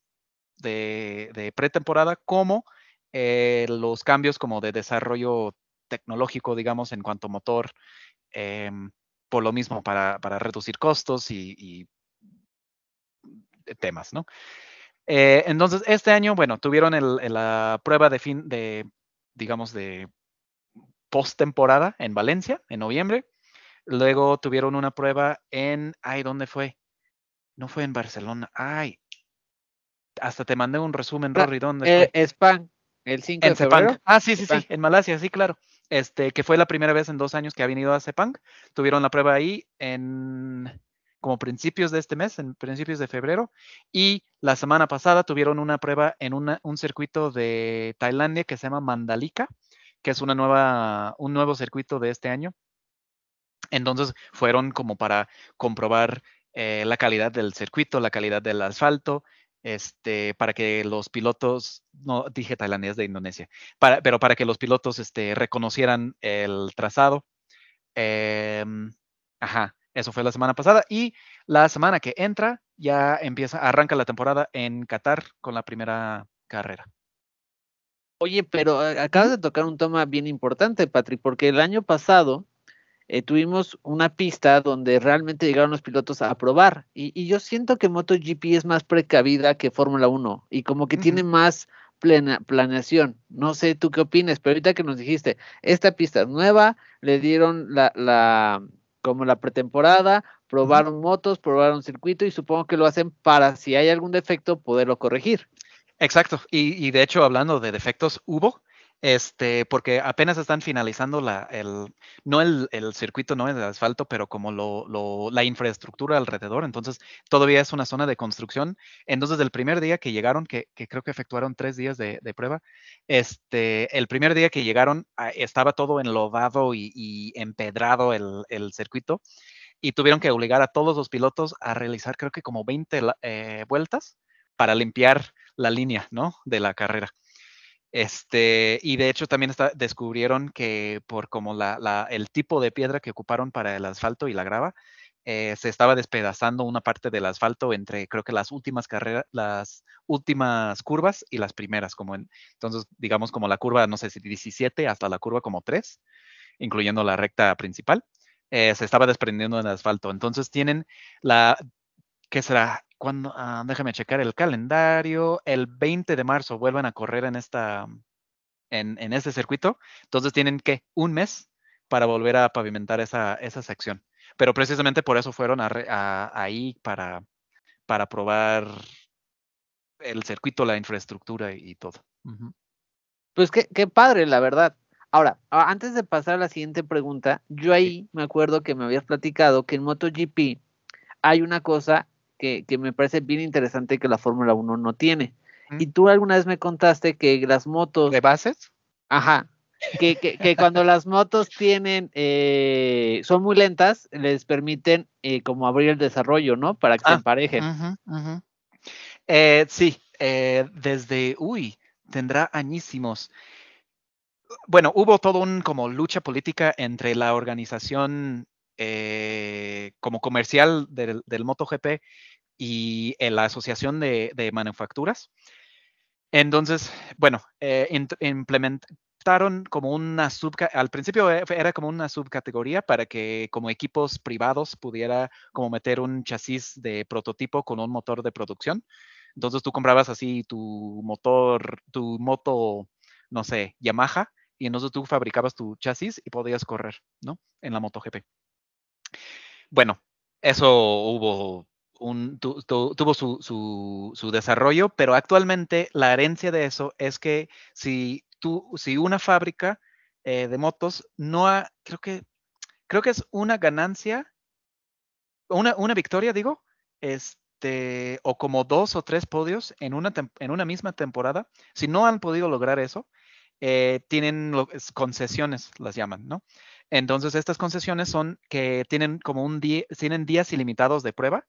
de, pretemporada como eh, los cambios como de desarrollo tecnológico, digamos, en cuanto a motor, em, por lo mismo, para, reducir costos y, temas, ¿no? Eh, entonces, este año, bueno, tuvieron la prueba de fin de, digamos, de postemporada en Valencia, en noviembre. Luego tuvieron una prueba en, ay, ¿dónde fue? No fue en Barcelona. Ay, hasta te mandé un resumen, Rory, ¿dónde eh, fue? el 5 de febrero. Ah, sí, sí, sí, en Malasia, sí, claro. Este, que fue la primera vez en dos años que ha venido a Sepang. Tuvieron la prueba ahí en como principios de este mes, en principios de febrero, y la semana pasada tuvieron una prueba en un circuito de Tailandia que se llama Mandalika, que es una nueva, un nuevo circuito de este año. Entonces fueron como para comprobar eh, la calidad del circuito, la calidad del asfalto, este, para que los pilotos, no dije tailandés de Indonesia, para, pero para que los pilotos este, reconocieran el trazado. Em, ajá, eso fue la semana pasada. Y la semana que entra ya empieza, arranca la temporada en Qatar con la primera carrera. Oye, pero eh, acabas de tocar un tema bien importante, Patrick, porque el año pasado eh, tuvimos una pista donde realmente llegaron los pilotos a probar. Y, yo siento que MotoGP es más precavida que Fórmula 1 y como que tiene más planeación. No sé tú qué opinas, pero ahorita que nos dijiste, esta pista es nueva, le dieron la, la como la pretemporada, probaron motos, probaron circuito y supongo que lo hacen para si hay algún defecto poderlo corregir. Exacto, y, y de hecho hablando de defectos, hubo, este, porque apenas están finalizando la, el, no el, circuito, no el asfalto, pero como lo, la infraestructura alrededor. Entonces, todavía es una zona de construcción. Entonces, el primer día que llegaron, que, creo que efectuaron tres días de, prueba, este, el primer día que llegaron ah, estaba todo enlodado y, empedrado el, el, circuito y tuvieron que obligar a todos los pilotos a realizar, creo que como 20 eh, vueltas para limpiar la línea. De la carrera. Este, y de hecho también descubrieron que por como la, el tipo de piedra que ocuparon para el asfalto y la grava, eh, se estaba despedazando una parte del asfalto entre creo que las últimas carreras, las últimas curvas y las primeras, como en, entonces digamos como la curva, no sé si 17 hasta la curva como 3, incluyendo la recta principal, eh, se estaba desprendiendo del asfalto. Entonces tienen la, ¿qué será? Cuando, ah, déjame checar el calendario, el 20 de marzo vuelven a correr en esta, en, en este circuito, entonces tienen que un mes para volver a pavimentar esa, esa sección. Pero precisamente por eso fueron a, ahí para, para probar el circuito, la infraestructura y, todo. Pues qué, qué padre, la verdad. Ahora, antes de pasar a la siguiente pregunta, yo ahí me acuerdo que me habías platicado que en MotoGP hay una cosa que, me parece bien interesante que la Fórmula 1 no tiene. Y tú alguna vez me contaste que las motos... ¿De bases? Ajá. Que, que, cuando las motos tienen, eh, son muy lentas, les permiten eh, como abrir el desarrollo, ¿no? Para que se ah, emparejen. Eh, sí, desde, uy, tendrá añísimos. Bueno, hubo todo un como lucha política entre la organización como comercial del, del MotoGP y en la Asociación de, Manufacturas. Entonces, bueno, eh, implementaron como una sub, al principio e, era como una subcategoría para que como equipos privados pudiera como meter un chasis de prototipo con un motor de producción. Entonces tú comprabas así tu motor, tu moto no sé, Yamaha, y entonces tú fabricabas tu chasis y podías correr, ¿no? En la MotoGP. Bueno, eso hubo tuvo su, su, desarrollo, pero actualmente la herencia de eso es que si, tú, si una fábrica eh, de motos no ha, creo que, creo que es una ganancia, una, una victoria, digo, este, o como dos o tres podios en una, en una misma temporada, si no han podido lograr eso, eh, tienen concesiones, las llaman, ¿no? Entonces, estas concesiones son que tienen como un día, tienen días ilimitados de prueba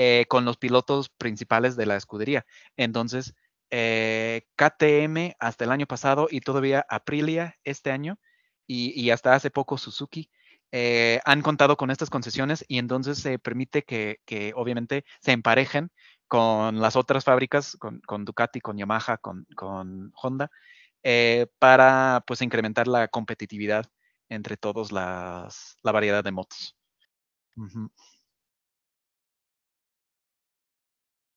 eh, con los pilotos principales de la escudería. Entonces, eh, KTM hasta el año pasado y todavía Aprilia este año y, hasta hace poco Suzuki han contado con estas concesiones y entonces se permite que, obviamente se emparejen con las otras fábricas, con, Ducati, con Yamaha, con, con Honda, eh, para pues incrementar la competitividad entre todos las, la variedad de motos.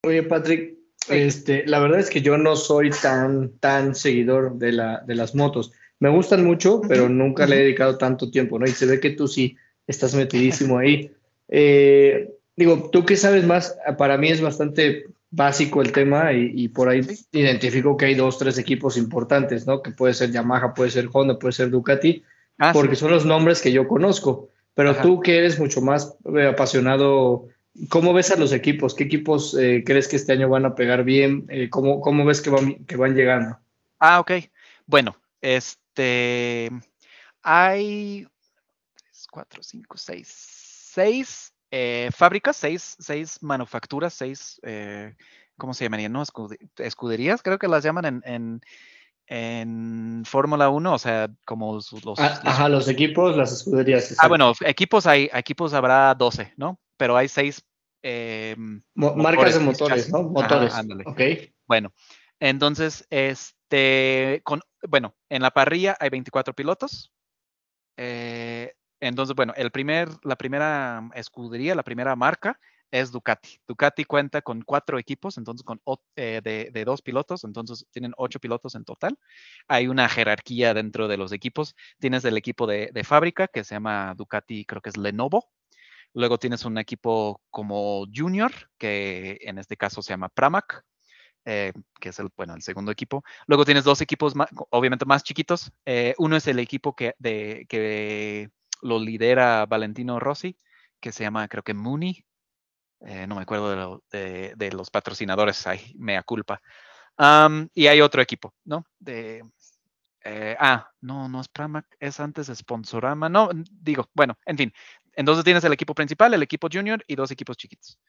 Oye, Patrick, este, la verdad es que yo no soy tan, tan seguidor de, la, de las motos. Me gustan mucho, pero nunca le he dedicado tanto tiempo, ¿no? Y se ve que tú sí estás metidísimo ahí. Eh, digo, tú qué sabes más, para mí es bastante básico el tema y, por ahí identifico que hay dos, tres equipos importantes, ¿no? Que puede ser Yamaha, puede ser Honda, puede ser Ducati, ah, porque son los nombres que yo conozco. Pero tú que eres mucho más eh, apasionado, ¿cómo ves a los equipos? ¿Qué equipos eh, crees que este año van a pegar bien? Eh, ¿cómo, ¿cómo, ves que van, que van llegando? Ah, ok. Bueno, este, hay cuatro, cinco, seis, seis eh, fábricas, seis, seis manufacturas, seis, eh, ¿cómo se llamarían? No? escuderías, creo que las llaman en, en, en Fórmula 1, o sea, como los, ah, Ajá, los equipos, las escuderías. Ah, bueno, equipos hay, equipos habrá 12, ¿no? Pero hay seis. Eh, marcas de motores, ¿no? Motores. ok. Bueno, entonces, este, con, bueno, en la parrilla hay 24 pilotos. Eh, entonces, bueno, el primer, la primera escudería, la primera marca es Ducati. Ducati cuenta con cuatro equipos, entonces con eh, de, dos pilotos, entonces tienen ocho pilotos en total. Hay una jerarquía dentro de los equipos. Tienes el equipo de, fábrica que se llama Ducati, creo que es Lenovo. Luego tienes un equipo como Junior, que en este caso se llama Pramac. Eh, que es el, bueno, el segundo equipo. Luego tienes dos equipos obviamente más chiquitos. Eh, uno es el equipo que, de, que lo lidera Valentino Rossi, que se llama, creo que Mooney. Eh, no me acuerdo de, los patrocinadores, ahí, mea culpa. y hay otro equipo, ¿no? Ah, no, no es Pramac, es antes Sponsorama. No, digo, bueno, en fin. Entonces tienes el equipo principal, el equipo junior y dos equipos chiquitos.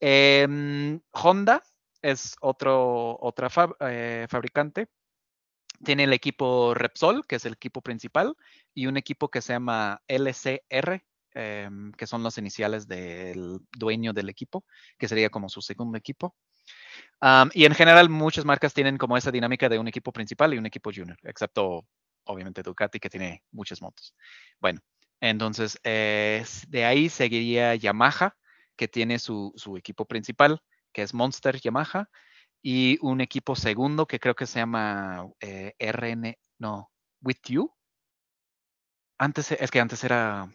Em, Honda es otro, otra eh, fabricante tiene el equipo Repsol, que es el equipo principal, y un equipo que se llama LCR, em, que son las iniciales del dueño del equipo, que sería como su segundo equipo. y en general muchas marcas tienen como esa dinámica de un equipo principal y un equipo junior, excepto obviamente Ducati que tiene muchas motos. Bueno, entonces de ahí seguiría Yamaha, que tiene su, su equipo principal, que es Monster Yamaha, y un equipo segundo que creo que se llama eh, RN, no, With You. Antes, es que antes era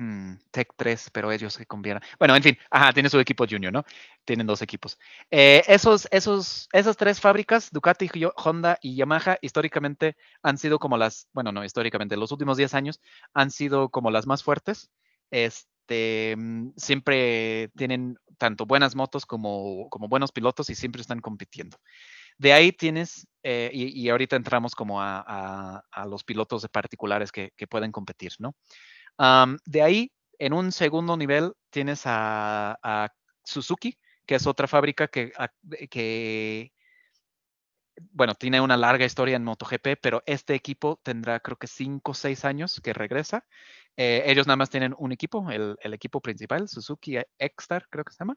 mm, Tech 3, pero ellos se convierten. Bueno, en fin, ajá, tiene su equipo junior, ¿no? Tienen dos equipos. Eh, esos, esos, esas tres fábricas, Ducati, Honda y Yamaha, históricamente han sido como las, bueno, no, históricamente, los últimos 10 años han sido como las más fuertes. Este, mm, siempre tienen tanto buenas motos como, como buenos pilotos y siempre están compitiendo. De ahí tienes, eh, y, ahorita entramos como a, los pilotos particulares que, pueden competir, ¿no? De ahí, en un segundo nivel, tienes a, Suzuki, que es otra fábrica que, bueno, tiene una larga historia en MotoGP, pero este equipo tendrá creo que cinco o seis años que regresa eh, ellos nada más tienen un equipo, el, equipo principal, Suzuki X-Star, creo que se llama.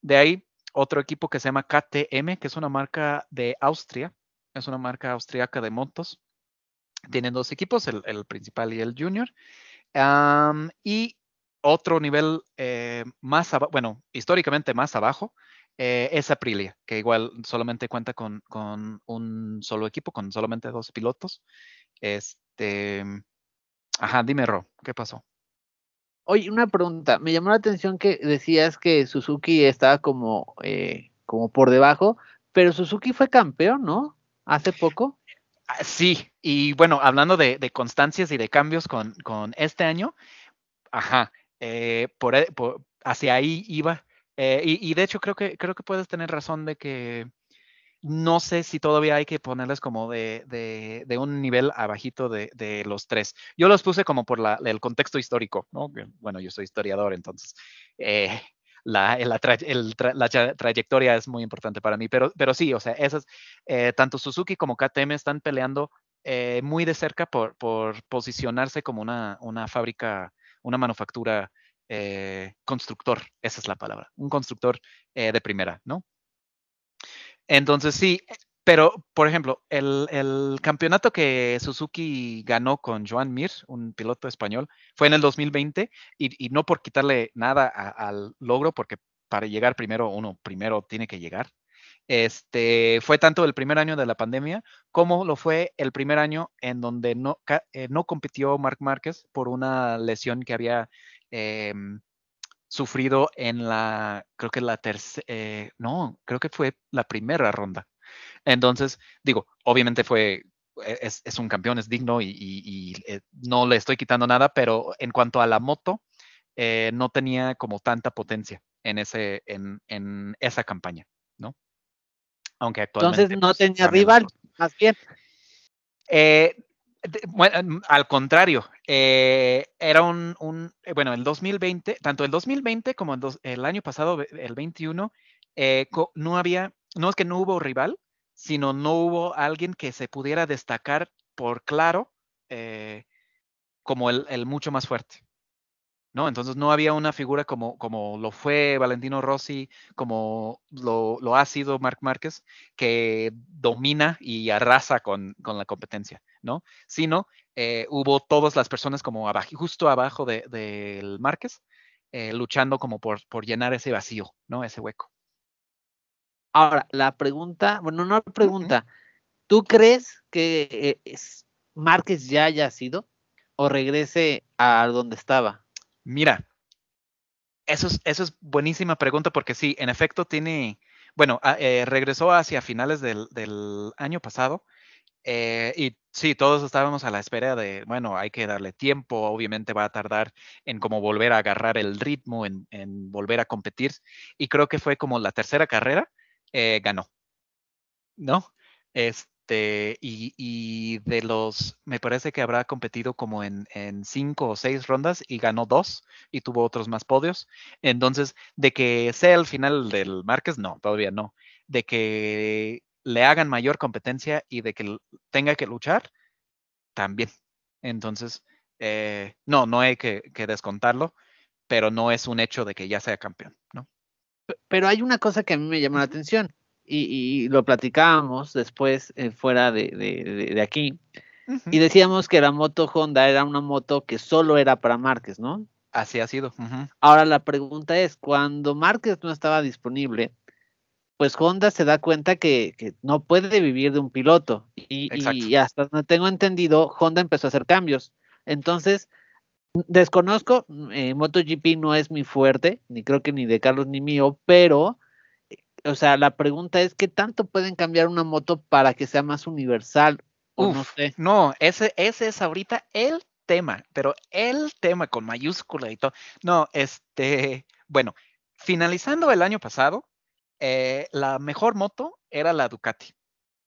De ahí, otro equipo que se llama KTM, que es una marca de Austria, es una marca austriaca de motos. Tienen dos equipos, el, principal y el junior. Y otro nivel eh, más abajo, bueno, históricamente más abajo, eh, es Aprilia, que igual solamente cuenta con, con, un solo equipo, con solamente dos pilotos. Este, ajá, dime, Ro, ¿qué pasó? Oye, una pregunta. Me llamó la atención que decías que Suzuki estaba como, eh, como por debajo, pero Suzuki fue campeón, ¿no? Hace poco. Ah, sí, y bueno, hablando de, constancias y de cambios con, este año, ajá, eh, por, por, hacia ahí iba. Eh, y, de hecho creo que, creo que puedes tener razón de que no sé si todavía hay que ponerles como de, de, un nivel abajito de, los tres. Yo los puse como por el contexto histórico, ¿no? Bueno, yo soy historiador, entonces eh, la, la, trayectoria es muy importante para mí, pero, pero sí, o sea, esas, eh, tanto Suzuki como KTM están peleando muy de cerca por, por posicionarse como una, una fábrica, una manufactura eh, constructor, esa es la palabra, un constructor eh, de primera, ¿no? Entonces sí, pero por ejemplo, el, campeonato que Suzuki ganó con Joan Mir, un piloto español, fue en el 2020 y, no por quitarle nada al logro, porque para llegar primero, uno primero tiene que llegar. Este, fue tanto el primer año de la pandemia como lo fue el primer año en donde no, eh, no compitió Marc Márquez por una lesión que había Em, sufrido en la, creo que la tercera, eh, no, creo que fue la primera ronda. Entonces, digo, obviamente fue, e, es, un campeón, es digno y, eh, no le estoy quitando nada, pero en cuanto a la moto, eh, no tenía como tanta potencia en, ese, en, en esa campaña, ¿no? Aunque actualmente. Entonces no pues, tenía rival, más bien. Bueno, al contrario, eh, era un, un, eh, bueno, el 2020, tanto el 2020 como el, año pasado, el 21, eh, no había, no es que no hubo rival, sino no hubo alguien que se pudiera destacar por claro como el, el, mucho más fuerte. ¿no? Entonces no había una figura como, como lo fue Valentino Rossi, como lo, lo ha sido Marc Márquez, que domina y arrasa con, con la competencia, ¿no? Sino eh, hubo todas las personas como abajo, justo abajo del de, Márquez, eh, luchando como por, por llenar ese vacío, ¿no? Ese hueco. Ahora, la pregunta, bueno, no la pregunta, ¿tú crees que eh, Márquez ya haya sido o regrese a donde estaba? Mira, eso es, eso es buenísima pregunta porque sí, en efecto tiene, bueno, ah, eh, regresó hacia finales del, año pasado eh, y sí, todos estábamos a la espera de, bueno, hay que darle tiempo, obviamente va a tardar en como volver a agarrar el ritmo, en, volver a competir y creo que fue como la tercera carrera, eh, ganó, ¿no? Es, este, y, de los, me parece que habrá competido como en, cinco o seis rondas y ganó dos y tuvo otros más podios. Entonces, de que sea el final del Márquez, no, todavía no. De que le hagan mayor competencia y de que tenga que luchar, también. Entonces, eh, no, no hay que, que descontarlo, pero no es un hecho de que ya sea campeón, ¿no? Pero hay una cosa que a mí me llama la atención y, lo platicábamos después eh, fuera de, aquí, y decíamos que la moto Honda era una moto que solo era para Márquez, ¿no? Así ha sido. Ahora la pregunta es, cuando Márquez no estaba disponible, pues Honda se da cuenta que, no puede vivir de un piloto. Y, y, hasta tengo entendido, Honda empezó a hacer cambios. Entonces, desconozco, eh, MotoGP no es mi fuerte, ni creo que ni de Carlos ni mío, pero o sea, la pregunta es, ¿qué tanto pueden cambiar una moto para que sea más universal? no sé. No, ese, ese es ahorita el tema, pero el tema con mayúscula y todo. No, este, bueno, finalizando el año pasado, eh, la mejor moto era la Ducati.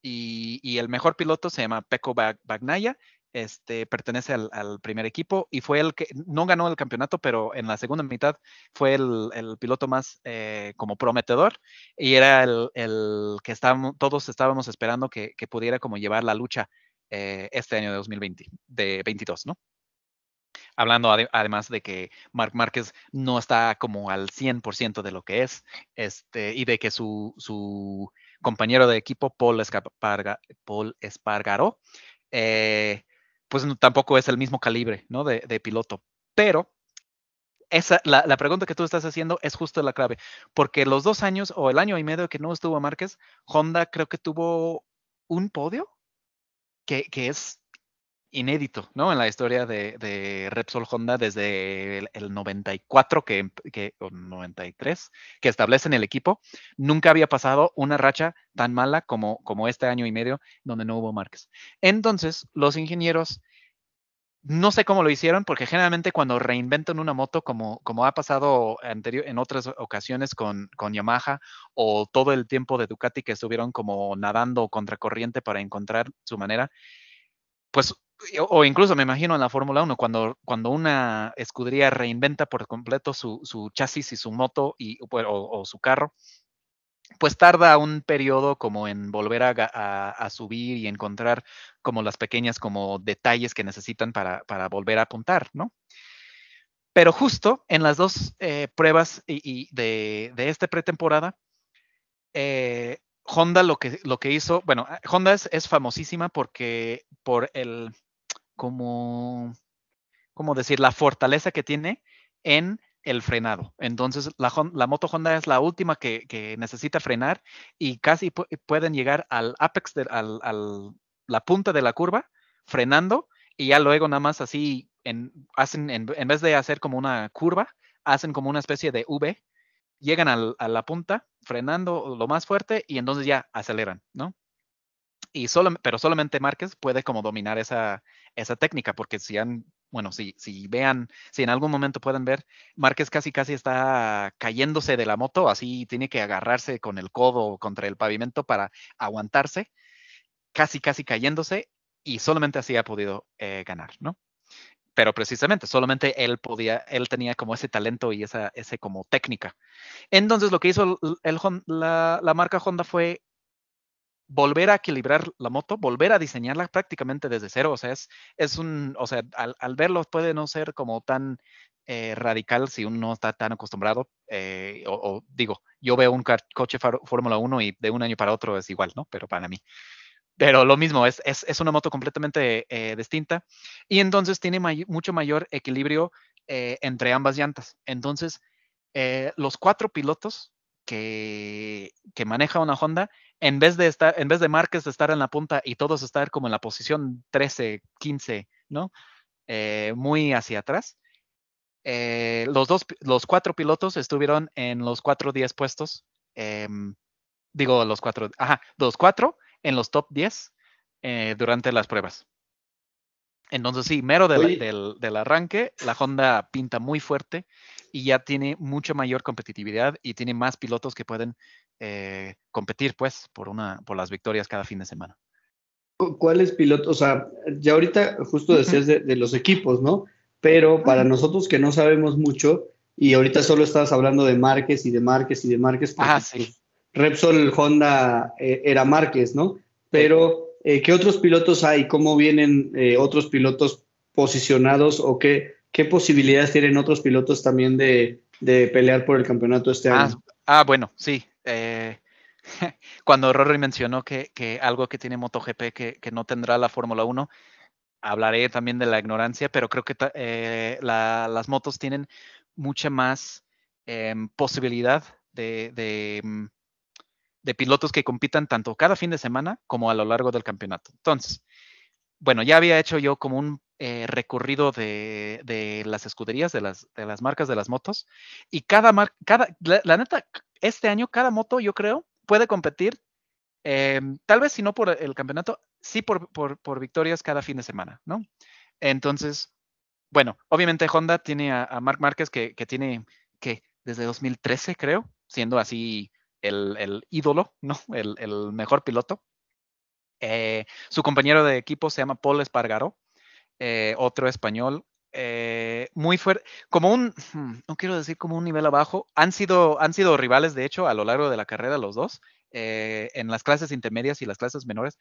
Y, y, el mejor piloto se llama Pecco Bagnaia este, pertenece al, primer equipo y fue el que no ganó el campeonato, pero en la segunda mitad fue el, piloto más eh, como prometedor y era el, que estábamos, todos estábamos esperando que, pudiera como llevar la lucha eh, este año de 2020, de 22, ¿no? Hablando además de que Marc Márquez no está como al 100% de lo que es, este, y de que su, su compañero de equipo, Paul, Paul Espargaró, eh, pues tampoco es el mismo calibre, ¿no? De, piloto. Pero esa, la, pregunta que tú estás haciendo es justo la clave, porque los dos años o el año y medio que no estuvo Márquez, Honda creo que tuvo un podio que es inédito, ¿no? En la historia de, Repsol Honda desde el, 94 que, que, o 93 que establecen el equipo, nunca había pasado una racha tan mala como, como este año y medio donde no hubo Márquez. Entonces, los ingenieros no sé cómo lo hicieron, porque generalmente cuando reinventan una moto, como, como ha pasado anterior, en otras ocasiones con, con, Yamaha, o todo el tiempo de Ducati que estuvieron como nadando contracorriente para encontrar su manera, pues, o incluso me imagino en la Fórmula 1, cuando, cuando una escudería reinventa por completo su, su chasis y su moto y, o su carro, pues tarda un periodo como en volver a, subir y encontrar como las pequeñas como detalles que necesitan para, volver a apuntar, ¿no? Pero justo en las dos eh, pruebas y, de, de esta pretemporada, eh, Honda lo que, lo que hizo, bueno, Honda es, es famosísima porque por el, como, ¿cómo decir? La fortaleza que tiene en el frenado. Entonces, la, moto Honda es la última que, necesita frenar y casi pueden llegar al apex, de, al, la punta de la curva, frenando, y ya luego nada más así, en, hacen, en, vez de hacer como una curva, hacen como una especie de V, llegan a la punta, frenando lo más fuerte, y entonces ya aceleran, ¿no? Y solo, pero solamente Márquez puede como dominar esa, esa técnica, porque si han bueno, si, si vean, si en algún momento pueden ver, Márquez casi casi está cayéndose de la moto, así tiene que agarrarse con el codo contra el pavimento para aguantarse, casi casi cayéndose, y solamente así ha podido eh, ganar, ¿no? Pero precisamente, solamente él podía, él tenía como ese talento y esa ese como técnica. Entonces lo que hizo el, la, la marca Honda fue volver a equilibrar la moto, volver a diseñarla prácticamente desde cero. O sea, es, es un, o sea, al, verlo puede no ser como tan eh, radical si uno no está tan acostumbrado. Eh, o, digo, yo veo un coche Fórmula 1 y de un año para otro es igual, ¿no? Pero para mí. Pero lo mismo, es, es, es una moto completamente eh, distinta y entonces tiene mucho mayor equilibrio entre ambas llantas. Entonces, los cuatro pilotos que, que maneja una Honda en vez de estar, en vez de Márquez estar en la punta y todos estar como en la posición 13, 15, ¿no? Eh, muy hacia atrás. Eh, los dos, los cuatro pilotos estuvieron en los cuatro 10 puestos. Em, digo, los cuatro, ajá, los cuatro en los top 10 eh, durante las pruebas. Entonces sí, mero del, del, del, arranque, la Honda pinta muy fuerte y ya tiene mucha mayor competitividad y tiene más pilotos que pueden eh, competir, pues, por, una, por las victorias cada fin de semana. ¿Cuáles pilotos? O sea, ya ahorita justo decías de, los equipos, ¿no? Pero para nosotros que no sabemos mucho, y ahorita solo estabas hablando de Márquez y de Márquez y de Márquez, ah, sí. Pues, Repsol Honda eh, era Márquez, ¿no? Pero, eh, ¿qué otros pilotos hay? ¿Cómo vienen otros pilotos posicionados o qué, qué posibilidades tienen otros pilotos también de, pelear por el campeonato este ah, año? Ah, bueno, sí. Eh, cuando Rory mencionó que, algo que tiene MotoGP que, que no tendrá la Fórmula 1, hablaré también de la ignorancia, pero creo que eh, las motos tienen mucha más em, posibilidad de, mm, de, pilotos que compitan tanto cada fin de semana como a lo largo del campeonato. Entonces, bueno, ya había hecho yo como un eh, recorrido de, de, las escuderías, de las, de las marcas de las motos, y cada marca, cada, la, neta, este año cada moto yo creo puede competir, em, tal vez si no por el campeonato, sí por, por, por, victorias cada fin de semana, ¿no? Entonces, bueno, obviamente Honda tiene a, a Marc Márquez que, que, tiene, que desde 2013 creo, siendo así el, el ídolo, ¿no? El, el mejor piloto. Eh, su compañero de equipo se llama Paul Espargaro, eh, otro español, eh, muy fuerte, como un, no quiero decir como un nivel abajo, han sido, han sido rivales, de hecho, a lo largo de la carrera los dos. en las clases intermedias y las clases menores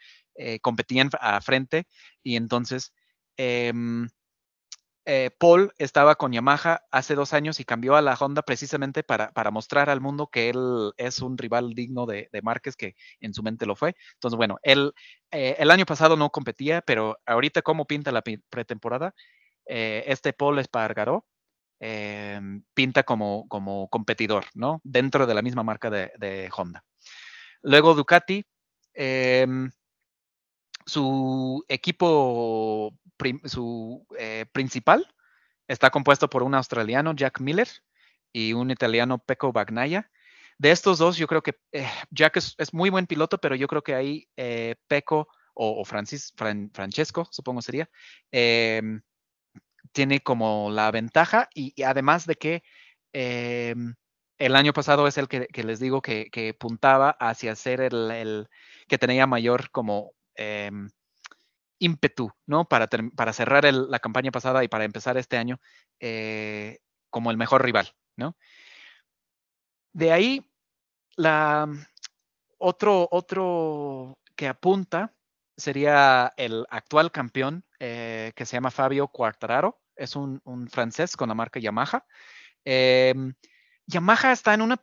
competían a frente y entonces em, eh, Paul estaba con Yamaha hace dos años y cambió a la Honda precisamente para, para mostrar al mundo que él es un rival digno de, de, Márquez, que en su mente lo fue. Entonces, bueno, él eh, el año pasado no competía, pero ahorita, ¿cómo pinta la pretemporada? Eh, este Paul Espargaró em, pinta como, como competidor, ¿no? Dentro de la misma marca de, Honda. Luego Ducati, em, su equipo su, eh, principal está compuesto por un australiano, Jack Miller, y un italiano, Pecco Bagnaia. De estos dos, yo creo que eh, Jack es, muy buen piloto, pero yo creo que ahí eh, Pecco o, Francis, Francesco, supongo sería, tiene como la ventaja y, además de que em, el año pasado es el que, les digo que, puntaba hacia ser el, que tenía mayor como em, ímpetu, ¿no? Para, para cerrar la campaña pasada y para empezar este año eh, como el mejor rival, ¿no? De ahí, la, otro, otro que apunta sería el actual campeón eh, que se llama Fabio Quartararo. Es un, francés con la marca Yamaha. Em, Yamaha está en una...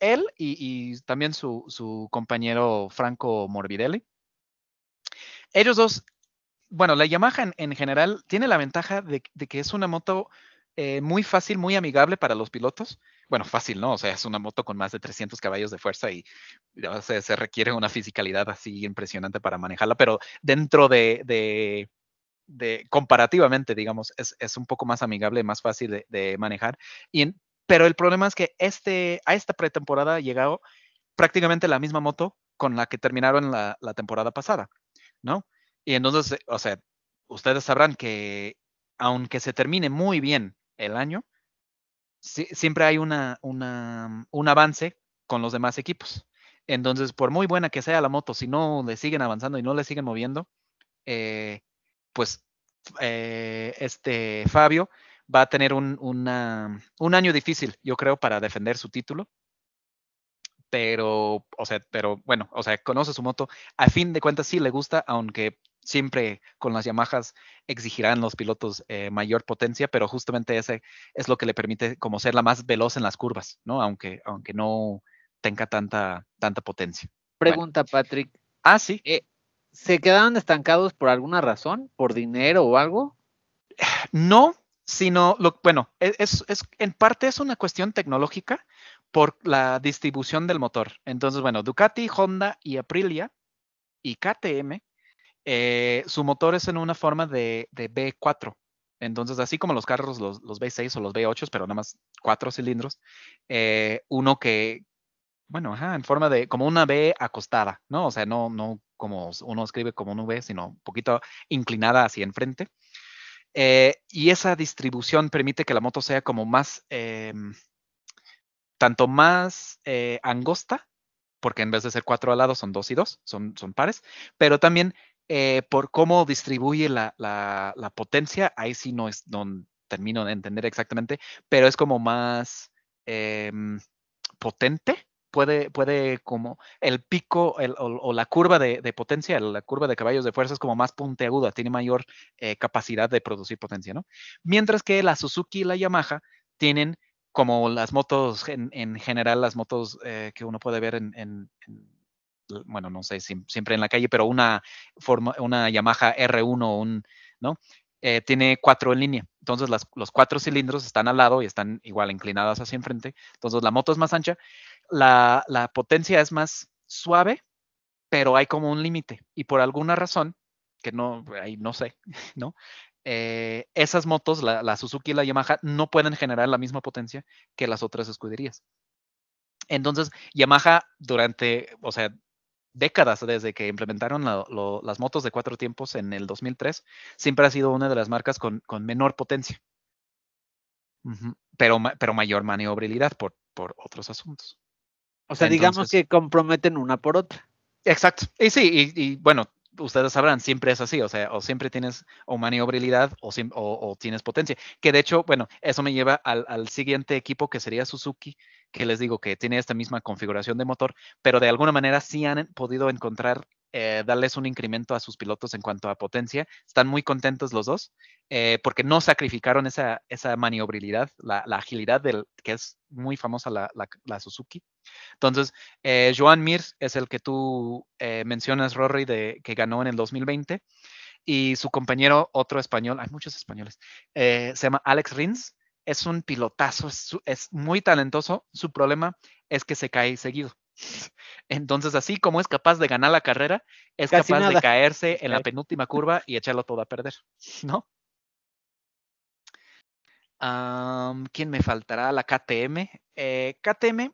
Él y, también su, su, compañero Franco Morbidelli. Ellos dos, bueno, la Yamaha en, general tiene la ventaja de, que es una moto eh, muy fácil, muy amigable para los pilotos bueno, fácil, ¿no? O sea, es una moto con más de 300 caballos de fuerza y se requiere una fisicalidad así impresionante para manejarla, pero dentro de, de, comparativamente, digamos, es, un poco más amigable, más fácil de, manejar. Y pero el problema es que este, a esta pretemporada ha llegado prácticamente la misma moto con la que terminaron la, la temporada pasada, ¿no? Y entonces, o sea, ustedes sabrán que aunque se termine muy bien el año, siempre hay una, un avance con los demás equipos. Entonces, por muy buena que sea la moto, si no le siguen avanzando y no le siguen moviendo, eh, pues eh, este Fabio va a tener un, un año difícil, yo creo, para defender su título. Pero, o sea, pero bueno, o sea, conoce su moto. A fin de cuentas sí le gusta, aunque siempre con las Yamahas exigirán los pilotos eh, mayor potencia, pero justamente ese es lo que le permite como ser la más veloz en las curvas, ¿no? Aunque, aunque no tenga tanta, tanta potencia. Pregunta, Patrick. Ah, sí. Eh, ¿Se quedaron estancados por alguna razón? ¿Por dinero o algo? No, sino, lo, bueno, e, es, es, en parte es una cuestión tecnológica por la distribución del motor. Entonces, bueno, Ducati, Honda y Aprilia y KTM eh, su motor es en una forma de, B4. Entonces, así como los carros, los, los, B6 o los B8, pero nada más cuatro cilindros, eh, uno que, bueno, ajá, en forma de, como una B acostada, ¿no? O sea, no, no como uno escribe como un V, sino un poquito inclinada hacia enfrente. Eh, y esa distribución permite que la moto sea como más, em, tanto más angosta, porque en vez de ser cuatro alados son dos y dos, son, son pares, pero también eh, por cómo distribuye la, potencia, ahí sí no es, no termino de entender exactamente, pero es como más em, potente. Puede, puede como el pico o, la curva de, potencia, la curva de caballos de fuerza es como más puntiaguda, tiene mayor eh, capacidad de producir potencia, ¿no? Mientras que la Suzuki y la Yamaha tienen como las motos en, general, las motos eh, que uno puede ver en bueno, no sé, si, siempre en la calle, pero una, forma, una Yamaha R1, un, ¿no? Eh, tiene cuatro en línea. Entonces los cuatro cilindros están al lado y están igual inclinadas hacia enfrente. Entonces la moto es más ancha. La, la potencia es más suave, pero hay como un límite. Y por alguna razón, que no, ahí no sé, ¿no? Eh, esas motos, la, Suzuki y la Yamaha, no pueden generar la misma potencia que las otras escuderías. Entonces, Yamaha durante, o sea, décadas desde que implementaron las motos de cuatro tiempos en el 2003, siempre ha sido una de las marcas con, menor potencia, pero, pero mayor maniobrabilidad por, por otros asuntos. O sea, digamos que comprometen una por otra. Exacto. Y sí, y, bueno, ustedes sabrán, siempre es así, o sea, o siempre tienes o maniobrabilidad o, o, tienes potencia. Que de hecho, bueno, eso me lleva al, al, siguiente equipo que sería Suzuki, que les digo que tiene esta misma configuración de motor, pero de alguna manera sí han podido encontrar, eh, darles un incremento a sus pilotos en cuanto a potencia. Están muy contentos los dos, eh, porque no sacrificaron esa, esa maniobrabilidad, la, agilidad del, que es muy famosa la, la, Suzuki. Entonces, eh, Joan Mir es el que tú mencionas, Rory, de, que ganó en el 2020, y su compañero, otro español, hay muchos españoles, se llama Alex Rins es un pilotazo, es, muy talentoso. Su problema es que se cae seguido. Entonces, así como es capaz de ganar la carrera, es capaz de caerse en la penúltima curva y echarlo todo a perder, ¿no? ¿Quién me faltará? La KTM. Eh, KTM,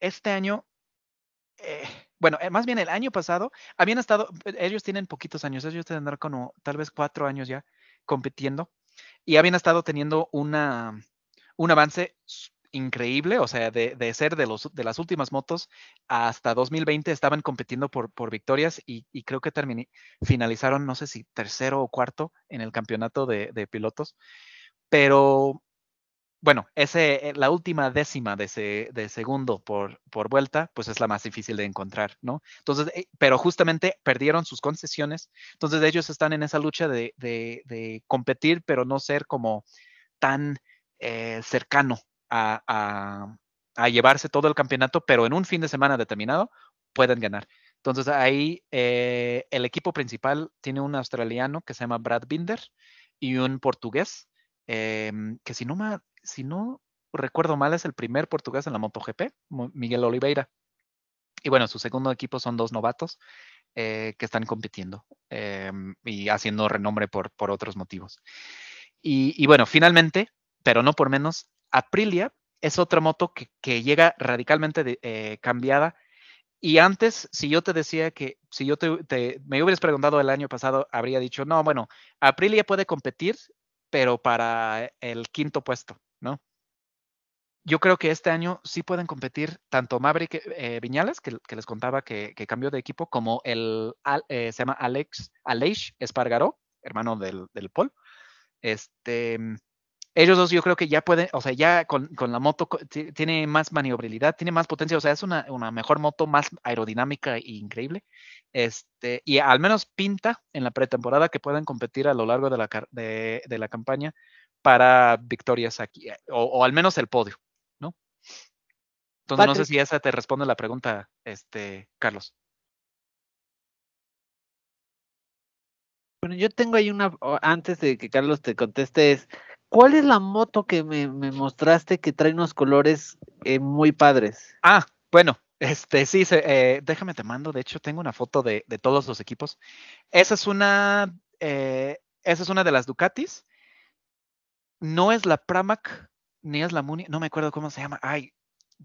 este año, eh, bueno, eh, más bien el año pasado, habían estado, ellos tienen poquitos años, ellos tendrán como tal vez cuatro años ya compitiendo y habían estado teniendo una, un avance increíble, o sea, de, ser de, los, de las últimas motos hasta 2020 estaban compitiendo por, victorias y, creo que terminé, finalizaron, no sé si tercero o cuarto en el campeonato de, pilotos, pero bueno, eh, la última décima de, de segundo por, vuelta, pues es la más difícil de encontrar, ¿no? Entonces, eh, pero justamente perdieron sus concesiones, entonces ellos están en esa lucha de, de, competir, pero no ser como tan eh, cercano a, llevarse todo el campeonato, pero en un fin de semana determinado pueden ganar. Entonces ahí el equipo principal tiene un australiano que se llama Brad Binder y un portugués, em, que si no, si no recuerdo mal, es el primer portugués en la MotoGP, Miguel Oliveira. Y bueno, su segundo equipo son dos novatos eh, que están compitiendo em, y haciendo renombre por, por otros motivos. Y, bueno, finalmente, pero no por menos, Aprilia es otra moto que, llega radicalmente eh, cambiada. Y antes, si yo te decía que, si yo te, me hubieras preguntado el año pasado, habría dicho, no, bueno, Aprilia puede competir, pero para el quinto puesto. ¿no? Yo creo que este año sí pueden competir tanto Maverick eh, Viñales, que, les contaba que, cambió de equipo, como el, eh, se llama Alex, Aleix Espargaró, hermano del, del Paul. Este, ellos dos yo creo que ya pueden, o sea, ya con, la moto tiene más maniobrabilidad, tiene más potencia, o sea, es una, mejor moto, más aerodinámica e increíble. Este, y al menos pinta en la pretemporada que pueden competir a lo largo de la, de la campaña para victorias aquí, eh, o, al menos el podio, ¿no? Entonces no sé si esa te responde la pregunta, este, Carlos. Bueno, yo tengo ahí una, antes de que Carlos te conteste, es, ¿cuál es la moto que me, mostraste que trae unos colores eh, muy padres? Ah, bueno, este, sí, eh, déjame te mando, de hecho tengo una foto de, todos los equipos. Esa es una, esa es una de las Ducatis no es la Pramac ni es la Muni, no me acuerdo cómo se llama. Ay,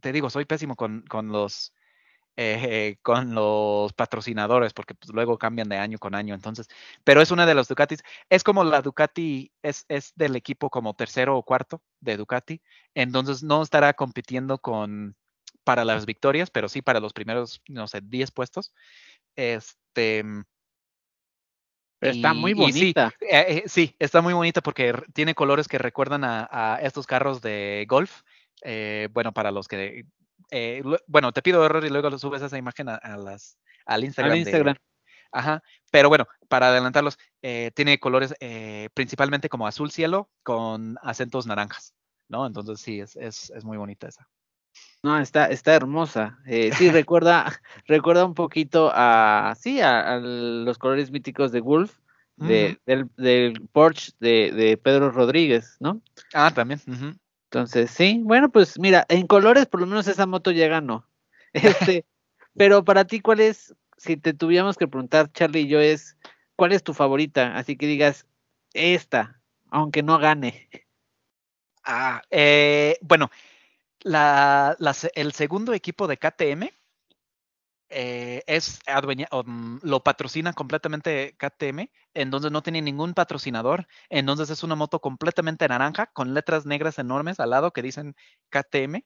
te digo, soy pésimo con, los eh, con los patrocinadores, porque pues, luego cambian de año con año, entonces, pero es una de los Ducatis, es como la Ducati, es, es del equipo como tercero o cuarto de Ducati, entonces no estará compitiendo con para las victorias, pero sí para los primeros, no sé, 10 puestos. Este, está muy bonita. Eh, eh, sí, está muy bonita porque tiene colores que recuerdan a, estos carros de golf. Eh, bueno, para los que. Bueno, te pido error y luego lo subes esa imagen a, las, al Instagram. Instagram. ajá. Pero bueno, para adelantarlos, tiene colores principalmente como azul cielo con acentos naranjas. ¿No? Entonces sí, es, es, es muy bonita esa. No, está, está hermosa. Eh, sí, recuerda, recuerda un poquito a, sí, a, los colores míticos de Wolf, de, del, del, Porsche de, de, Pedro Rodríguez, ¿no? Ah, también. Entonces, sí, bueno, pues mira, en colores por lo menos esa moto ya ganó. Este, pero para ti, ¿cuál es, si te tuviéramos que preguntar, Charlie y yo, es, ¿cuál es tu favorita? Así que digas, esta, aunque no gane. Ah, eh, bueno, la, el segundo equipo de KTM eh, es mm, lo patrocina completamente KTM, entonces no tiene ningún patrocinador, entonces es una moto completamente naranja con letras negras enormes al lado que dicen KTM,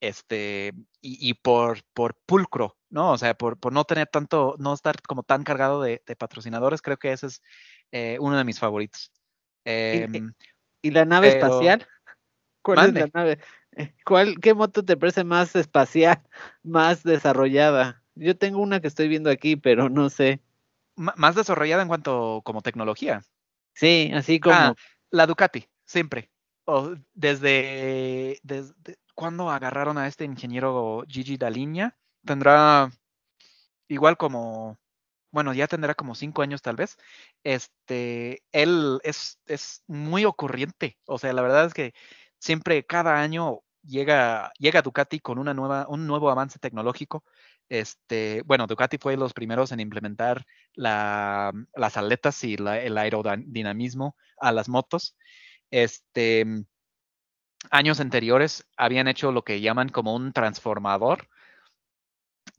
este, y, por, por pulcro, ¿no? O sea, por, por, no tener tanto, no estar como tan cargado de, patrocinadores, creo que ese es eh, uno de mis favoritos. ¿Y, em, la nave espacial? ¿Cuál es la nave? ¿Cuál, ¿Qué moto te parece más espacial, más desarrollada? Yo tengo una que estoy viendo aquí, pero no sé. más desarrollada en cuanto como tecnología. Sí, así como. Ah, la Ducati, siempre. O desde, desde cuando agarraron a este ingeniero Gigi Daliña, tendrá igual como, bueno, ya tendrá como cinco años tal vez. Este, él es, es muy ocurriente. O sea, la verdad es que siempre cada año llega, llega Ducati con una nueva, un nuevo avance tecnológico. Este, bueno, Ducati fue los primeros en implementar la, las aletas y el aerodinamismo a las motos. Este, años anteriores habían hecho lo que llaman como un transformador,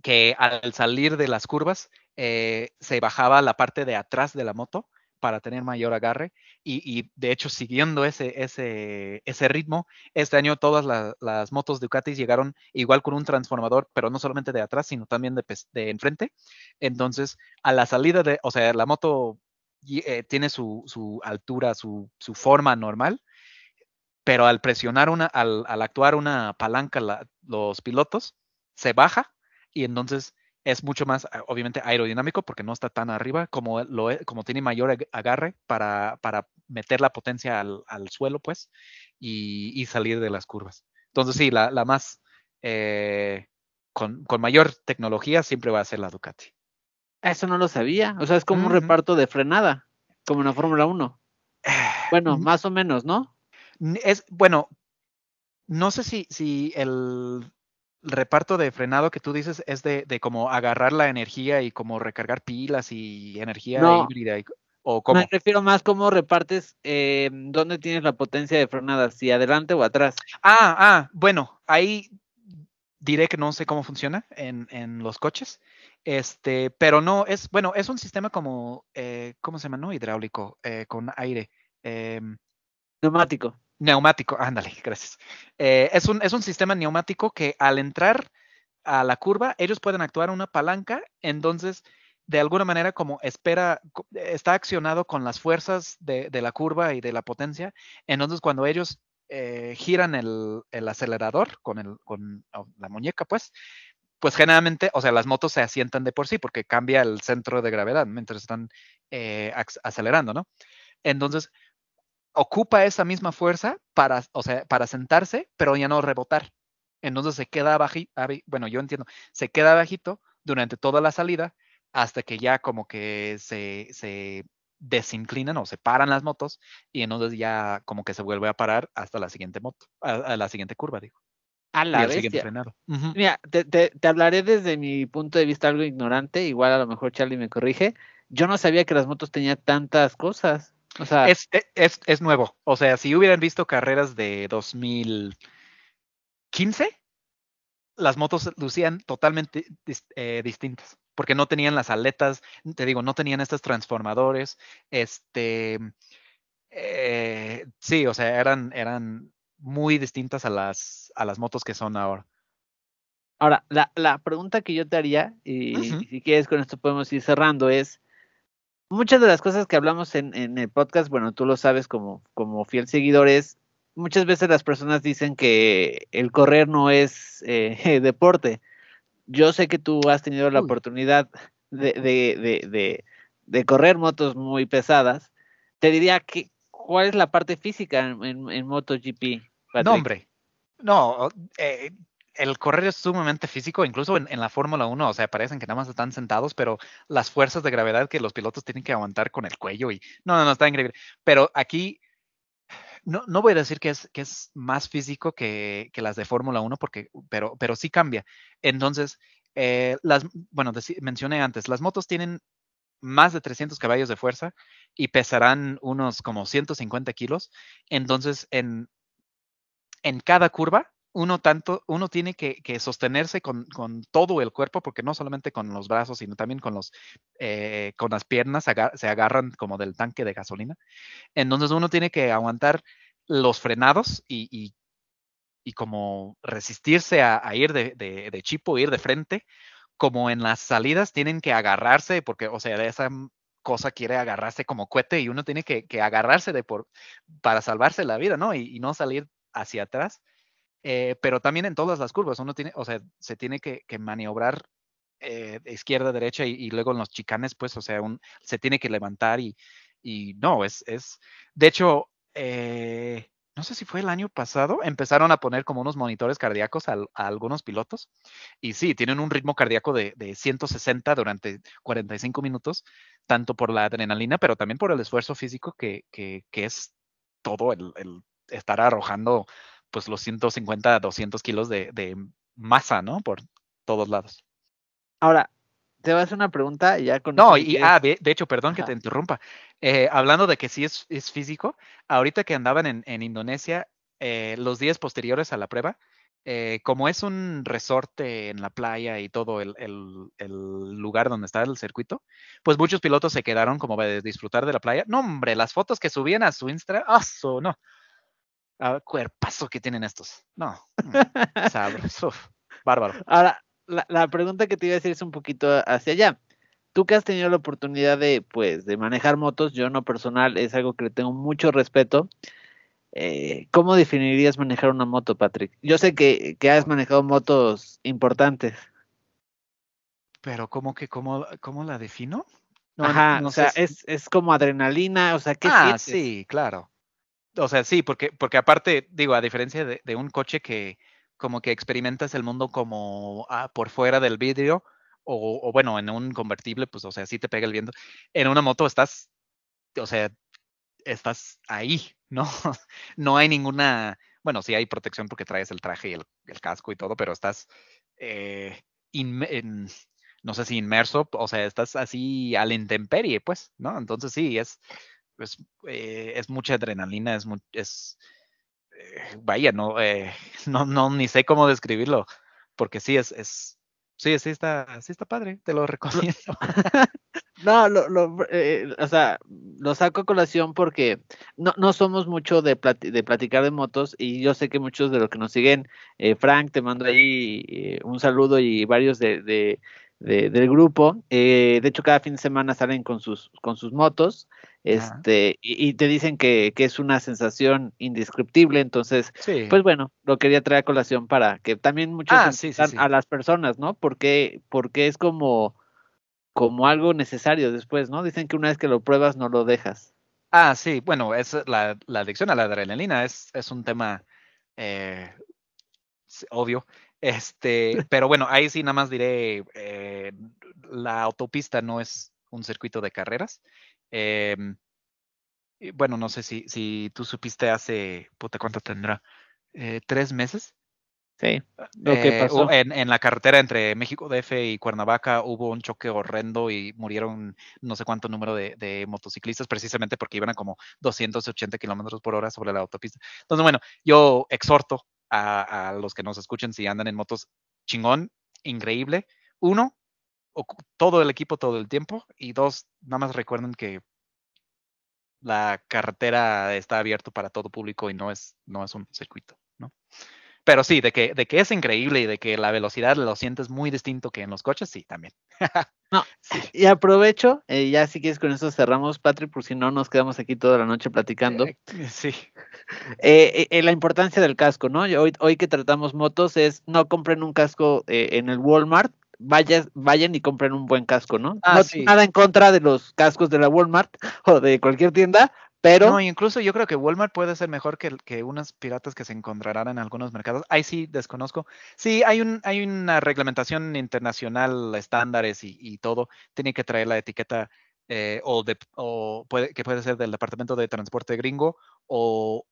que al salir de las curvas eh, se bajaba la parte de atrás de la moto para tener mayor agarre y, de hecho siguiendo ese, ese, ritmo, este año todas las motos Ducati llegaron igual con un transformador, pero no solamente de atrás, sino también de, de enfrente. Entonces, a la salida de, o sea, la moto eh, tiene su, su altura, su, su, forma normal, pero al presionar una, al, al actuar una palanca los pilotos, se baja y entonces es mucho más, obviamente, aerodinámico porque no está tan arriba como, lo, e, como tiene mayor agarre para, para meter la potencia al, al suelo, pues, y, y, salir de las curvas. Entonces, sí, la, la más, eh, con, con, mayor tecnología siempre va a ser la Ducati. Eso no lo sabía. O sea, es como un reparto de frenada, como en la Fórmula 1. Bueno, más o menos, ¿no? Es, bueno, no sé si, si el reparto de frenado que tú dices es de, de como agarrar la energía y como recargar pilas y energía híbrida. ¿O cómo? Me refiero más cómo repartes eh, dónde tienes la potencia de frenada, si adelante o atrás. Ah, ah, bueno, ahí diré que no sé cómo funciona en, en los coches. Este, pero no, es, bueno, es un sistema como, eh, ¿cómo se llama? No hidráulico, eh, con aire. Eh, Neumático. Neumático, ándale, gracias. Eh, es, un, es un sistema neumático que al entrar a la curva, ellos pueden actuar una palanca, entonces de alguna manera como espera, está accionado con las fuerzas de, de la curva y de la potencia, entonces cuando ellos eh, giran el, el, acelerador con, el, con la muñeca, pues, pues generalmente, o sea, las motos se asientan de por sí porque cambia el centro de gravedad mientras están eh, acelerando, ¿no? Entonces, ocupa esa misma fuerza para, o sea, para sentarse, pero ya no rebotar. Entonces se queda bajito, bueno, yo entiendo, se queda bajito durante toda la salida hasta que ya como que se, se desinclinan o se paran las motos y entonces ya como que se vuelve a parar hasta la siguiente moto, a, la siguiente curva, digo. A la vez. Mira, te, te, te, hablaré desde mi punto de vista algo ignorante, igual a lo mejor Charlie me corrige. Yo no sabía que las motos tenían tantas cosas. O sea, es, e, es, es, nuevo. O sea, si hubieran visto carreras de 2015, las motos lucían totalmente eh, distintas, porque no tenían las aletas, te digo, no tenían estos transformadores. Este, eh, sí, o sea, eran, eran muy distintas a las, a las motos que son ahora. Ahora, la, la pregunta que yo te haría, y, uh -huh. y si quieres con esto podemos ir cerrando, es, muchas de las cosas que hablamos en, en, el podcast, bueno, tú lo sabes como, como fiel seguidor, es muchas veces las personas dicen que el correr no es eh, deporte. Yo sé que tú has tenido la oportunidad de, de, de, de, de correr motos muy pesadas. Te diría que, ¿cuál es la parte física en, en, en MotoGP? Patrick? No, hombre. No, eh, el correr es sumamente físico, incluso en, la Fórmula 1, o sea, parecen que nada más están sentados, pero las fuerzas de gravedad que los pilotos tienen que aguantar con el cuello y no, no, no, está increíble. Pero aquí no, no voy a decir que es, que es más físico que, que las de Fórmula 1, porque, pero, pero sí cambia. Entonces, eh, las, bueno, mencioné antes, las motos tienen más de 300 caballos de fuerza y pesarán unos como 150 kilos. Entonces, en, en cada curva uno tanto, uno tiene que, que sostenerse con, todo el cuerpo, porque no solamente con los brazos, sino también con eh, las piernas se agarran como del tanque de gasolina. Entonces uno tiene que aguantar los frenados y, como resistirse a, ir de, chipo, ir de frente, como en las salidas tienen que agarrarse, porque, o sea, esa cosa quiere agarrarse como cohete y uno tiene que, agarrarse de por, para salvarse la vida, ¿no? Y no salir hacia atrás. Eh, pero también en todas las curvas, uno tiene, o sea, se tiene que, que maniobrar eh, izquierda, derecha y, y, luego en los chicanes, pues, o sea, un, se tiene que levantar y, y no, es, es, de hecho, eh, no sé si fue el año pasado, empezaron a poner como unos monitores cardíacos a, a algunos pilotos y sí, tienen un ritmo cardíaco de, de 160 durante 45 minutos, tanto por la adrenalina, pero también por el esfuerzo físico que, que, que es todo el, el estar arrojando pues los 150, 200 kilos de, de masa, ¿no? Por todos lados. Ahora, te voy a hacer una pregunta y ya con... No, y ah, de, de hecho, perdón que te interrumpa. Eh, hablando de que sí es, es físico, ahorita que andaban en, en Indonesia, eh, los días posteriores a la prueba, eh, como es un resorte en la playa y todo el, el- el lugar donde está el circuito, pues muchos pilotos se quedaron como de disfrutar de la playa. No, hombre, las fotos que subían a su Instagram, ¡ah, no! Ah, cuerpazo que tienen estos. No, mm, sabroso, bárbaro. Ahora, la, la pregunta que te iba a decir es un poquito hacia allá. Tú que has tenido la oportunidad de, pues, de manejar motos, yo en lo personal es algo que le tengo mucho respeto. Eh, ¿cómo definirías manejar una moto, Patrick? Yo sé que, que has manejado motos importantes. Pero ¿cómo que cómo, cómo la defino? No, Ajá, no o sea, si- es, es como adrenalina, o sea, ¿qué ah, sientes? sí, claro. O sea, sí, porque, porque aparte, digo, a diferencia de, de un coche que como que experimentas el mundo como ah, por fuera del vidrio, o, o bueno, en un convertible, pues, o sea, sí te pega el viento. En una moto estás, o sea, estás ahí, ¿no? No hay ninguna, bueno, sí hay protección porque traes el traje y el, el casco y todo, pero estás, eh, en- no sé si inmerso, o sea, estás así a la intemperie, pues, ¿no? Entonces sí, es, es, eh, es mucha adrenalina, es, es eh, vaya, no, eh, no, no, ni sé cómo describirlo, porque sí, es, es, sí, sí está, sí está padre, te lo recomiendo. No, lo, lo, eh, o sea, lo saco a colación porque no, no somos mucho de, plati- de platicar de motos y yo sé que muchos de los que nos siguen, Frank, te mando ahí un saludo y varios de, de- de- del grupo, eh, de hecho cada fin de semana salen con sus, con sus motos, este, y, y te dicen que, que es una sensación indescriptible, entonces Sí. pues bueno, lo quería traer a colación para que también muchos Ah, sí, sí, a las personas, ¿no? Porque, porque es como, como algo necesario después, ¿no? Dicen que una vez que lo pruebas no lo dejas. Ah, sí, bueno, es la, la adicción a la adrenalina es, es un tema eh, obvio. Este, pero bueno, ahí sí nada más diré, eh, la autopista no es un circuito de carreras. Em, bueno, no sé si, si tú supiste hace, puta, ¿cuánto tendrá? Eh, ¿Tres meses? Sí, lo que Eh, pasó. en, en la carretera entre México DF y Cuernavaca hubo un choque horrendo y murieron no sé cuánto número de, de motociclistas precisamente porque iban a como 280 kilómetros por hora sobre la autopista. Entonces, bueno, yo exhorto a, los que nos escuchen si andan en motos chingón, increíble. Uno, todo el equipo todo el tiempo y dos, nada más recuerden que la carretera está abierto para todo público y no es, no es un circuito, ¿no? Pero sí, de que, de que es increíble y de que la velocidad lo sientes muy distinto que en los coches, sí, también. No, Sí. Y aprovecho, eh, ya si quieres con eso cerramos, Patrick, por si no nos quedamos aquí toda la noche platicando. Eh, sí. Eh, eh, la importancia del casco, ¿no? Hoy, hoy que tratamos motos es no compren un casco eh, en el Walmart, vayas, vayan y compren un buen casco, ¿no? Ah, no sí. nada en contra de los cascos de la Walmart o de cualquier tienda, pero No, incluso yo creo que Walmart puede ser mejor que, que unas piratas que se encontrarán en algunos mercados. Ahí sí desconozco. Sí, hay un, hay una reglamentación internacional, estándares y, y todo. Tiene que traer la etiqueta eh, o, de, o puede, que puede ser del Departamento de Transporte gringo o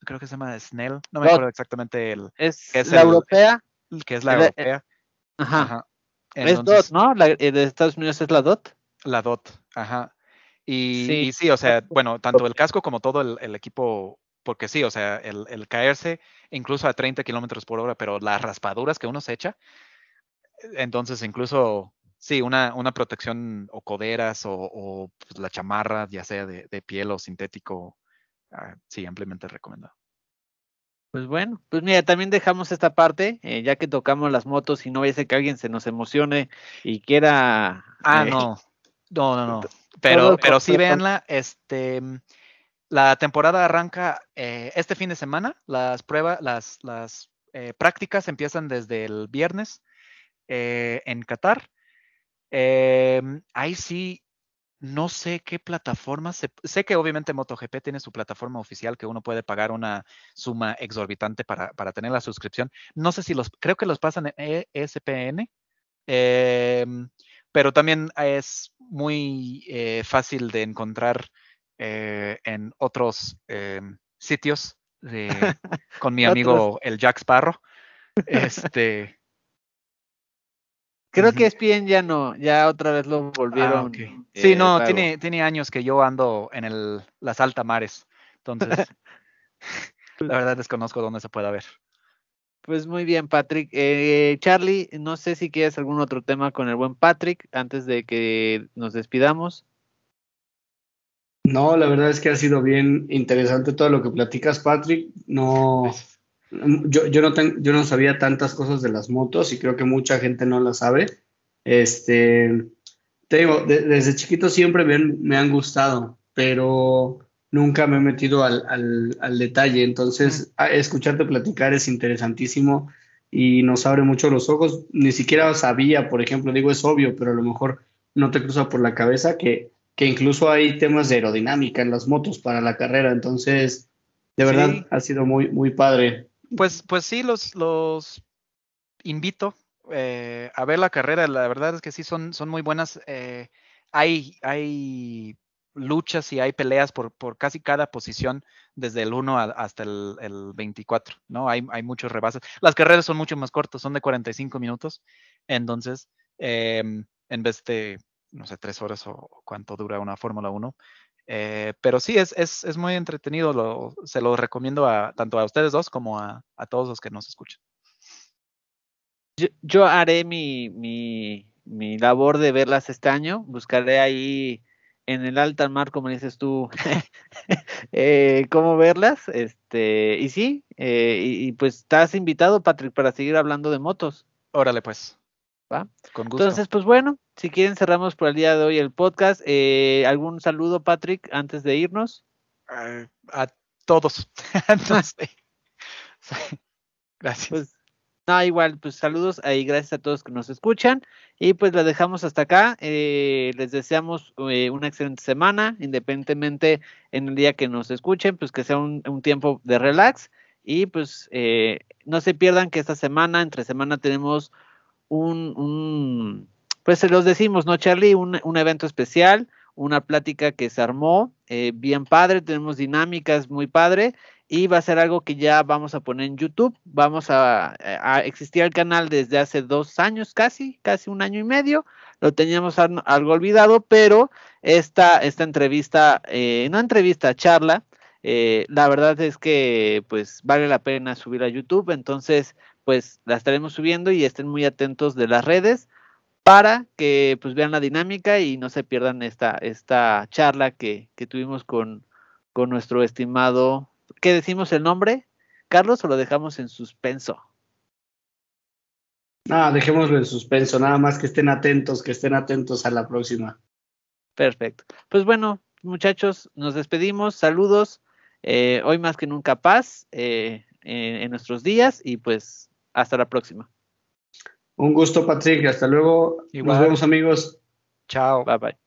creo que se llama Snell. No me acuerdo exactamente el, es, es la el- europea, el que es la El- el- europea. ajá, Ajá. es DOT, ¿no? La eh, de Estados Unidos es la DOT. La DOT, ajá. Y Sí. y sí, o sea, bueno, tanto el casco como todo el, el equipo, porque sí, o sea, el, el caerse incluso a 30 kilómetros por hora, pero las raspaduras que uno se echa, entonces incluso, sí, una, una protección o coderas o, o, pues, la chamarra, ya sea de, de piel o sintético, ah, sí, ampliamente recomendado. Pues bueno, pues mira, también dejamos esta parte, eh, ya que tocamos las motos y no vaya a ser que alguien se nos emocione y quiera... Ah, eh, no, no, no, no. Pero, pero sí véanla, este, la temporada arranca eh, este fin de semana, las pruebas, las, las eh, prácticas empiezan desde el viernes eh, en Qatar. Em, ahí sí, no sé qué plataforma, se- sé que obviamente MotoGP tiene su plataforma oficial que uno puede pagar una suma exorbitante para, para tener la suscripción. No sé si los, creo que los pasan en ESPN, em, pero también es muy eh, fácil de encontrar eh, en otros em, sitios con mi amigo el Jack Sparrow. Este. Creo que ESPN ya no, ya otra vez lo volvieron. Ah, sí, eh, no, tiene, tiene años que yo ando en el, las altamares. Entonces, la verdad desconozco dónde se pueda ver. Pues muy bien, Patrick. Eh, Charlie, no sé si quieres algún otro tema con el buen Patrick antes de que nos despidamos. No, la verdad es que ha sido bien interesante todo lo que platicas, Patrick. No, yo, yo no, yo no sabía tantas cosas de las motos y creo que mucha gente no las sabe. Este, te digo, desde chiquito siempre me han, me han gustado, pero nunca me he metido al, al, detalle. Entonces, escucharte platicar es interesantísimo y nos abre mucho los ojos. Ni siquiera sabía, por ejemplo, digo, es obvio, pero a lo mejor no te cruza por la cabeza que, que incluso hay temas de aerodinámica en las motos para la carrera. Entonces, de verdad, ha sido muy, muy padre. Pues, pues sí, los, los invito eh, a ver la carrera. La verdad es que sí, son, son muy buenas. Eh, hay, hay luchas y hay peleas por, por casi cada posición desde el 1 hasta el, el, 24, ¿no? Hay, hay muchos rebases. Las carreras son mucho más cortas, son de 45 minutos, entonces, em, en vez de, no sé, tres horas o cuánto dura una Fórmula 1. Eh, pero sí, es, es, es muy entretenido, lo, se lo recomiendo a, tanto a ustedes dos como a, a todos los que nos escuchan. Yo, yo haré mi, mi, mi labor de verlas este año, buscaré ahí en el alta mar, como dices tú, eh, cómo verlas. Este, y sí, eh, y, pues estás invitado, Patrick, para seguir hablando de motos. Órale, pues. ¿Va? Con gusto. Entonces, pues bueno, si quieren cerramos por el día de hoy el podcast. Eh, ¿Algún saludo, Patrick, antes de irnos? a todos. Gracias. Pues, no, igual, pues saludos y gracias a todos que nos escuchan. Y pues la dejamos hasta acá. Eh, les deseamos eh, una excelente semana, independientemente en el día que nos escuchen, pues que sea un, tiempo de relax. Y pues eh, no se pierdan que esta semana, entre semana, tenemos un, pues se los decimos, ¿no, Charlie? Un, un evento especial, una plática que se armó bien padre, tenemos dinámicas muy padre y va a ser algo que ya vamos a poner en YouTube. Vamos a, existir el canal desde hace dos años casi, casi un año y medio. Lo teníamos algo olvidado, pero esta, esta entrevista, eh, no entrevista, charla, eh, la verdad es que pues vale la pena subir a YouTube. Entonces, pues la estaremos subiendo y estén muy atentos de las redes para que pues vean la dinámica y no se pierdan esta, esta charla que, que tuvimos con, con nuestro estimado ¿Qué decimos el nombre, Carlos, o lo dejamos en suspenso? No, dejémoslo en suspenso, nada más que estén atentos, que estén atentos a la próxima. Perfecto. Pues bueno, muchachos, nos despedimos, saludos, eh, hoy más que nunca paz eh, en, nuestros días y pues hasta la próxima. Un gusto, Patrick, hasta luego. Nos vemos amigos. Chao. Bye bye.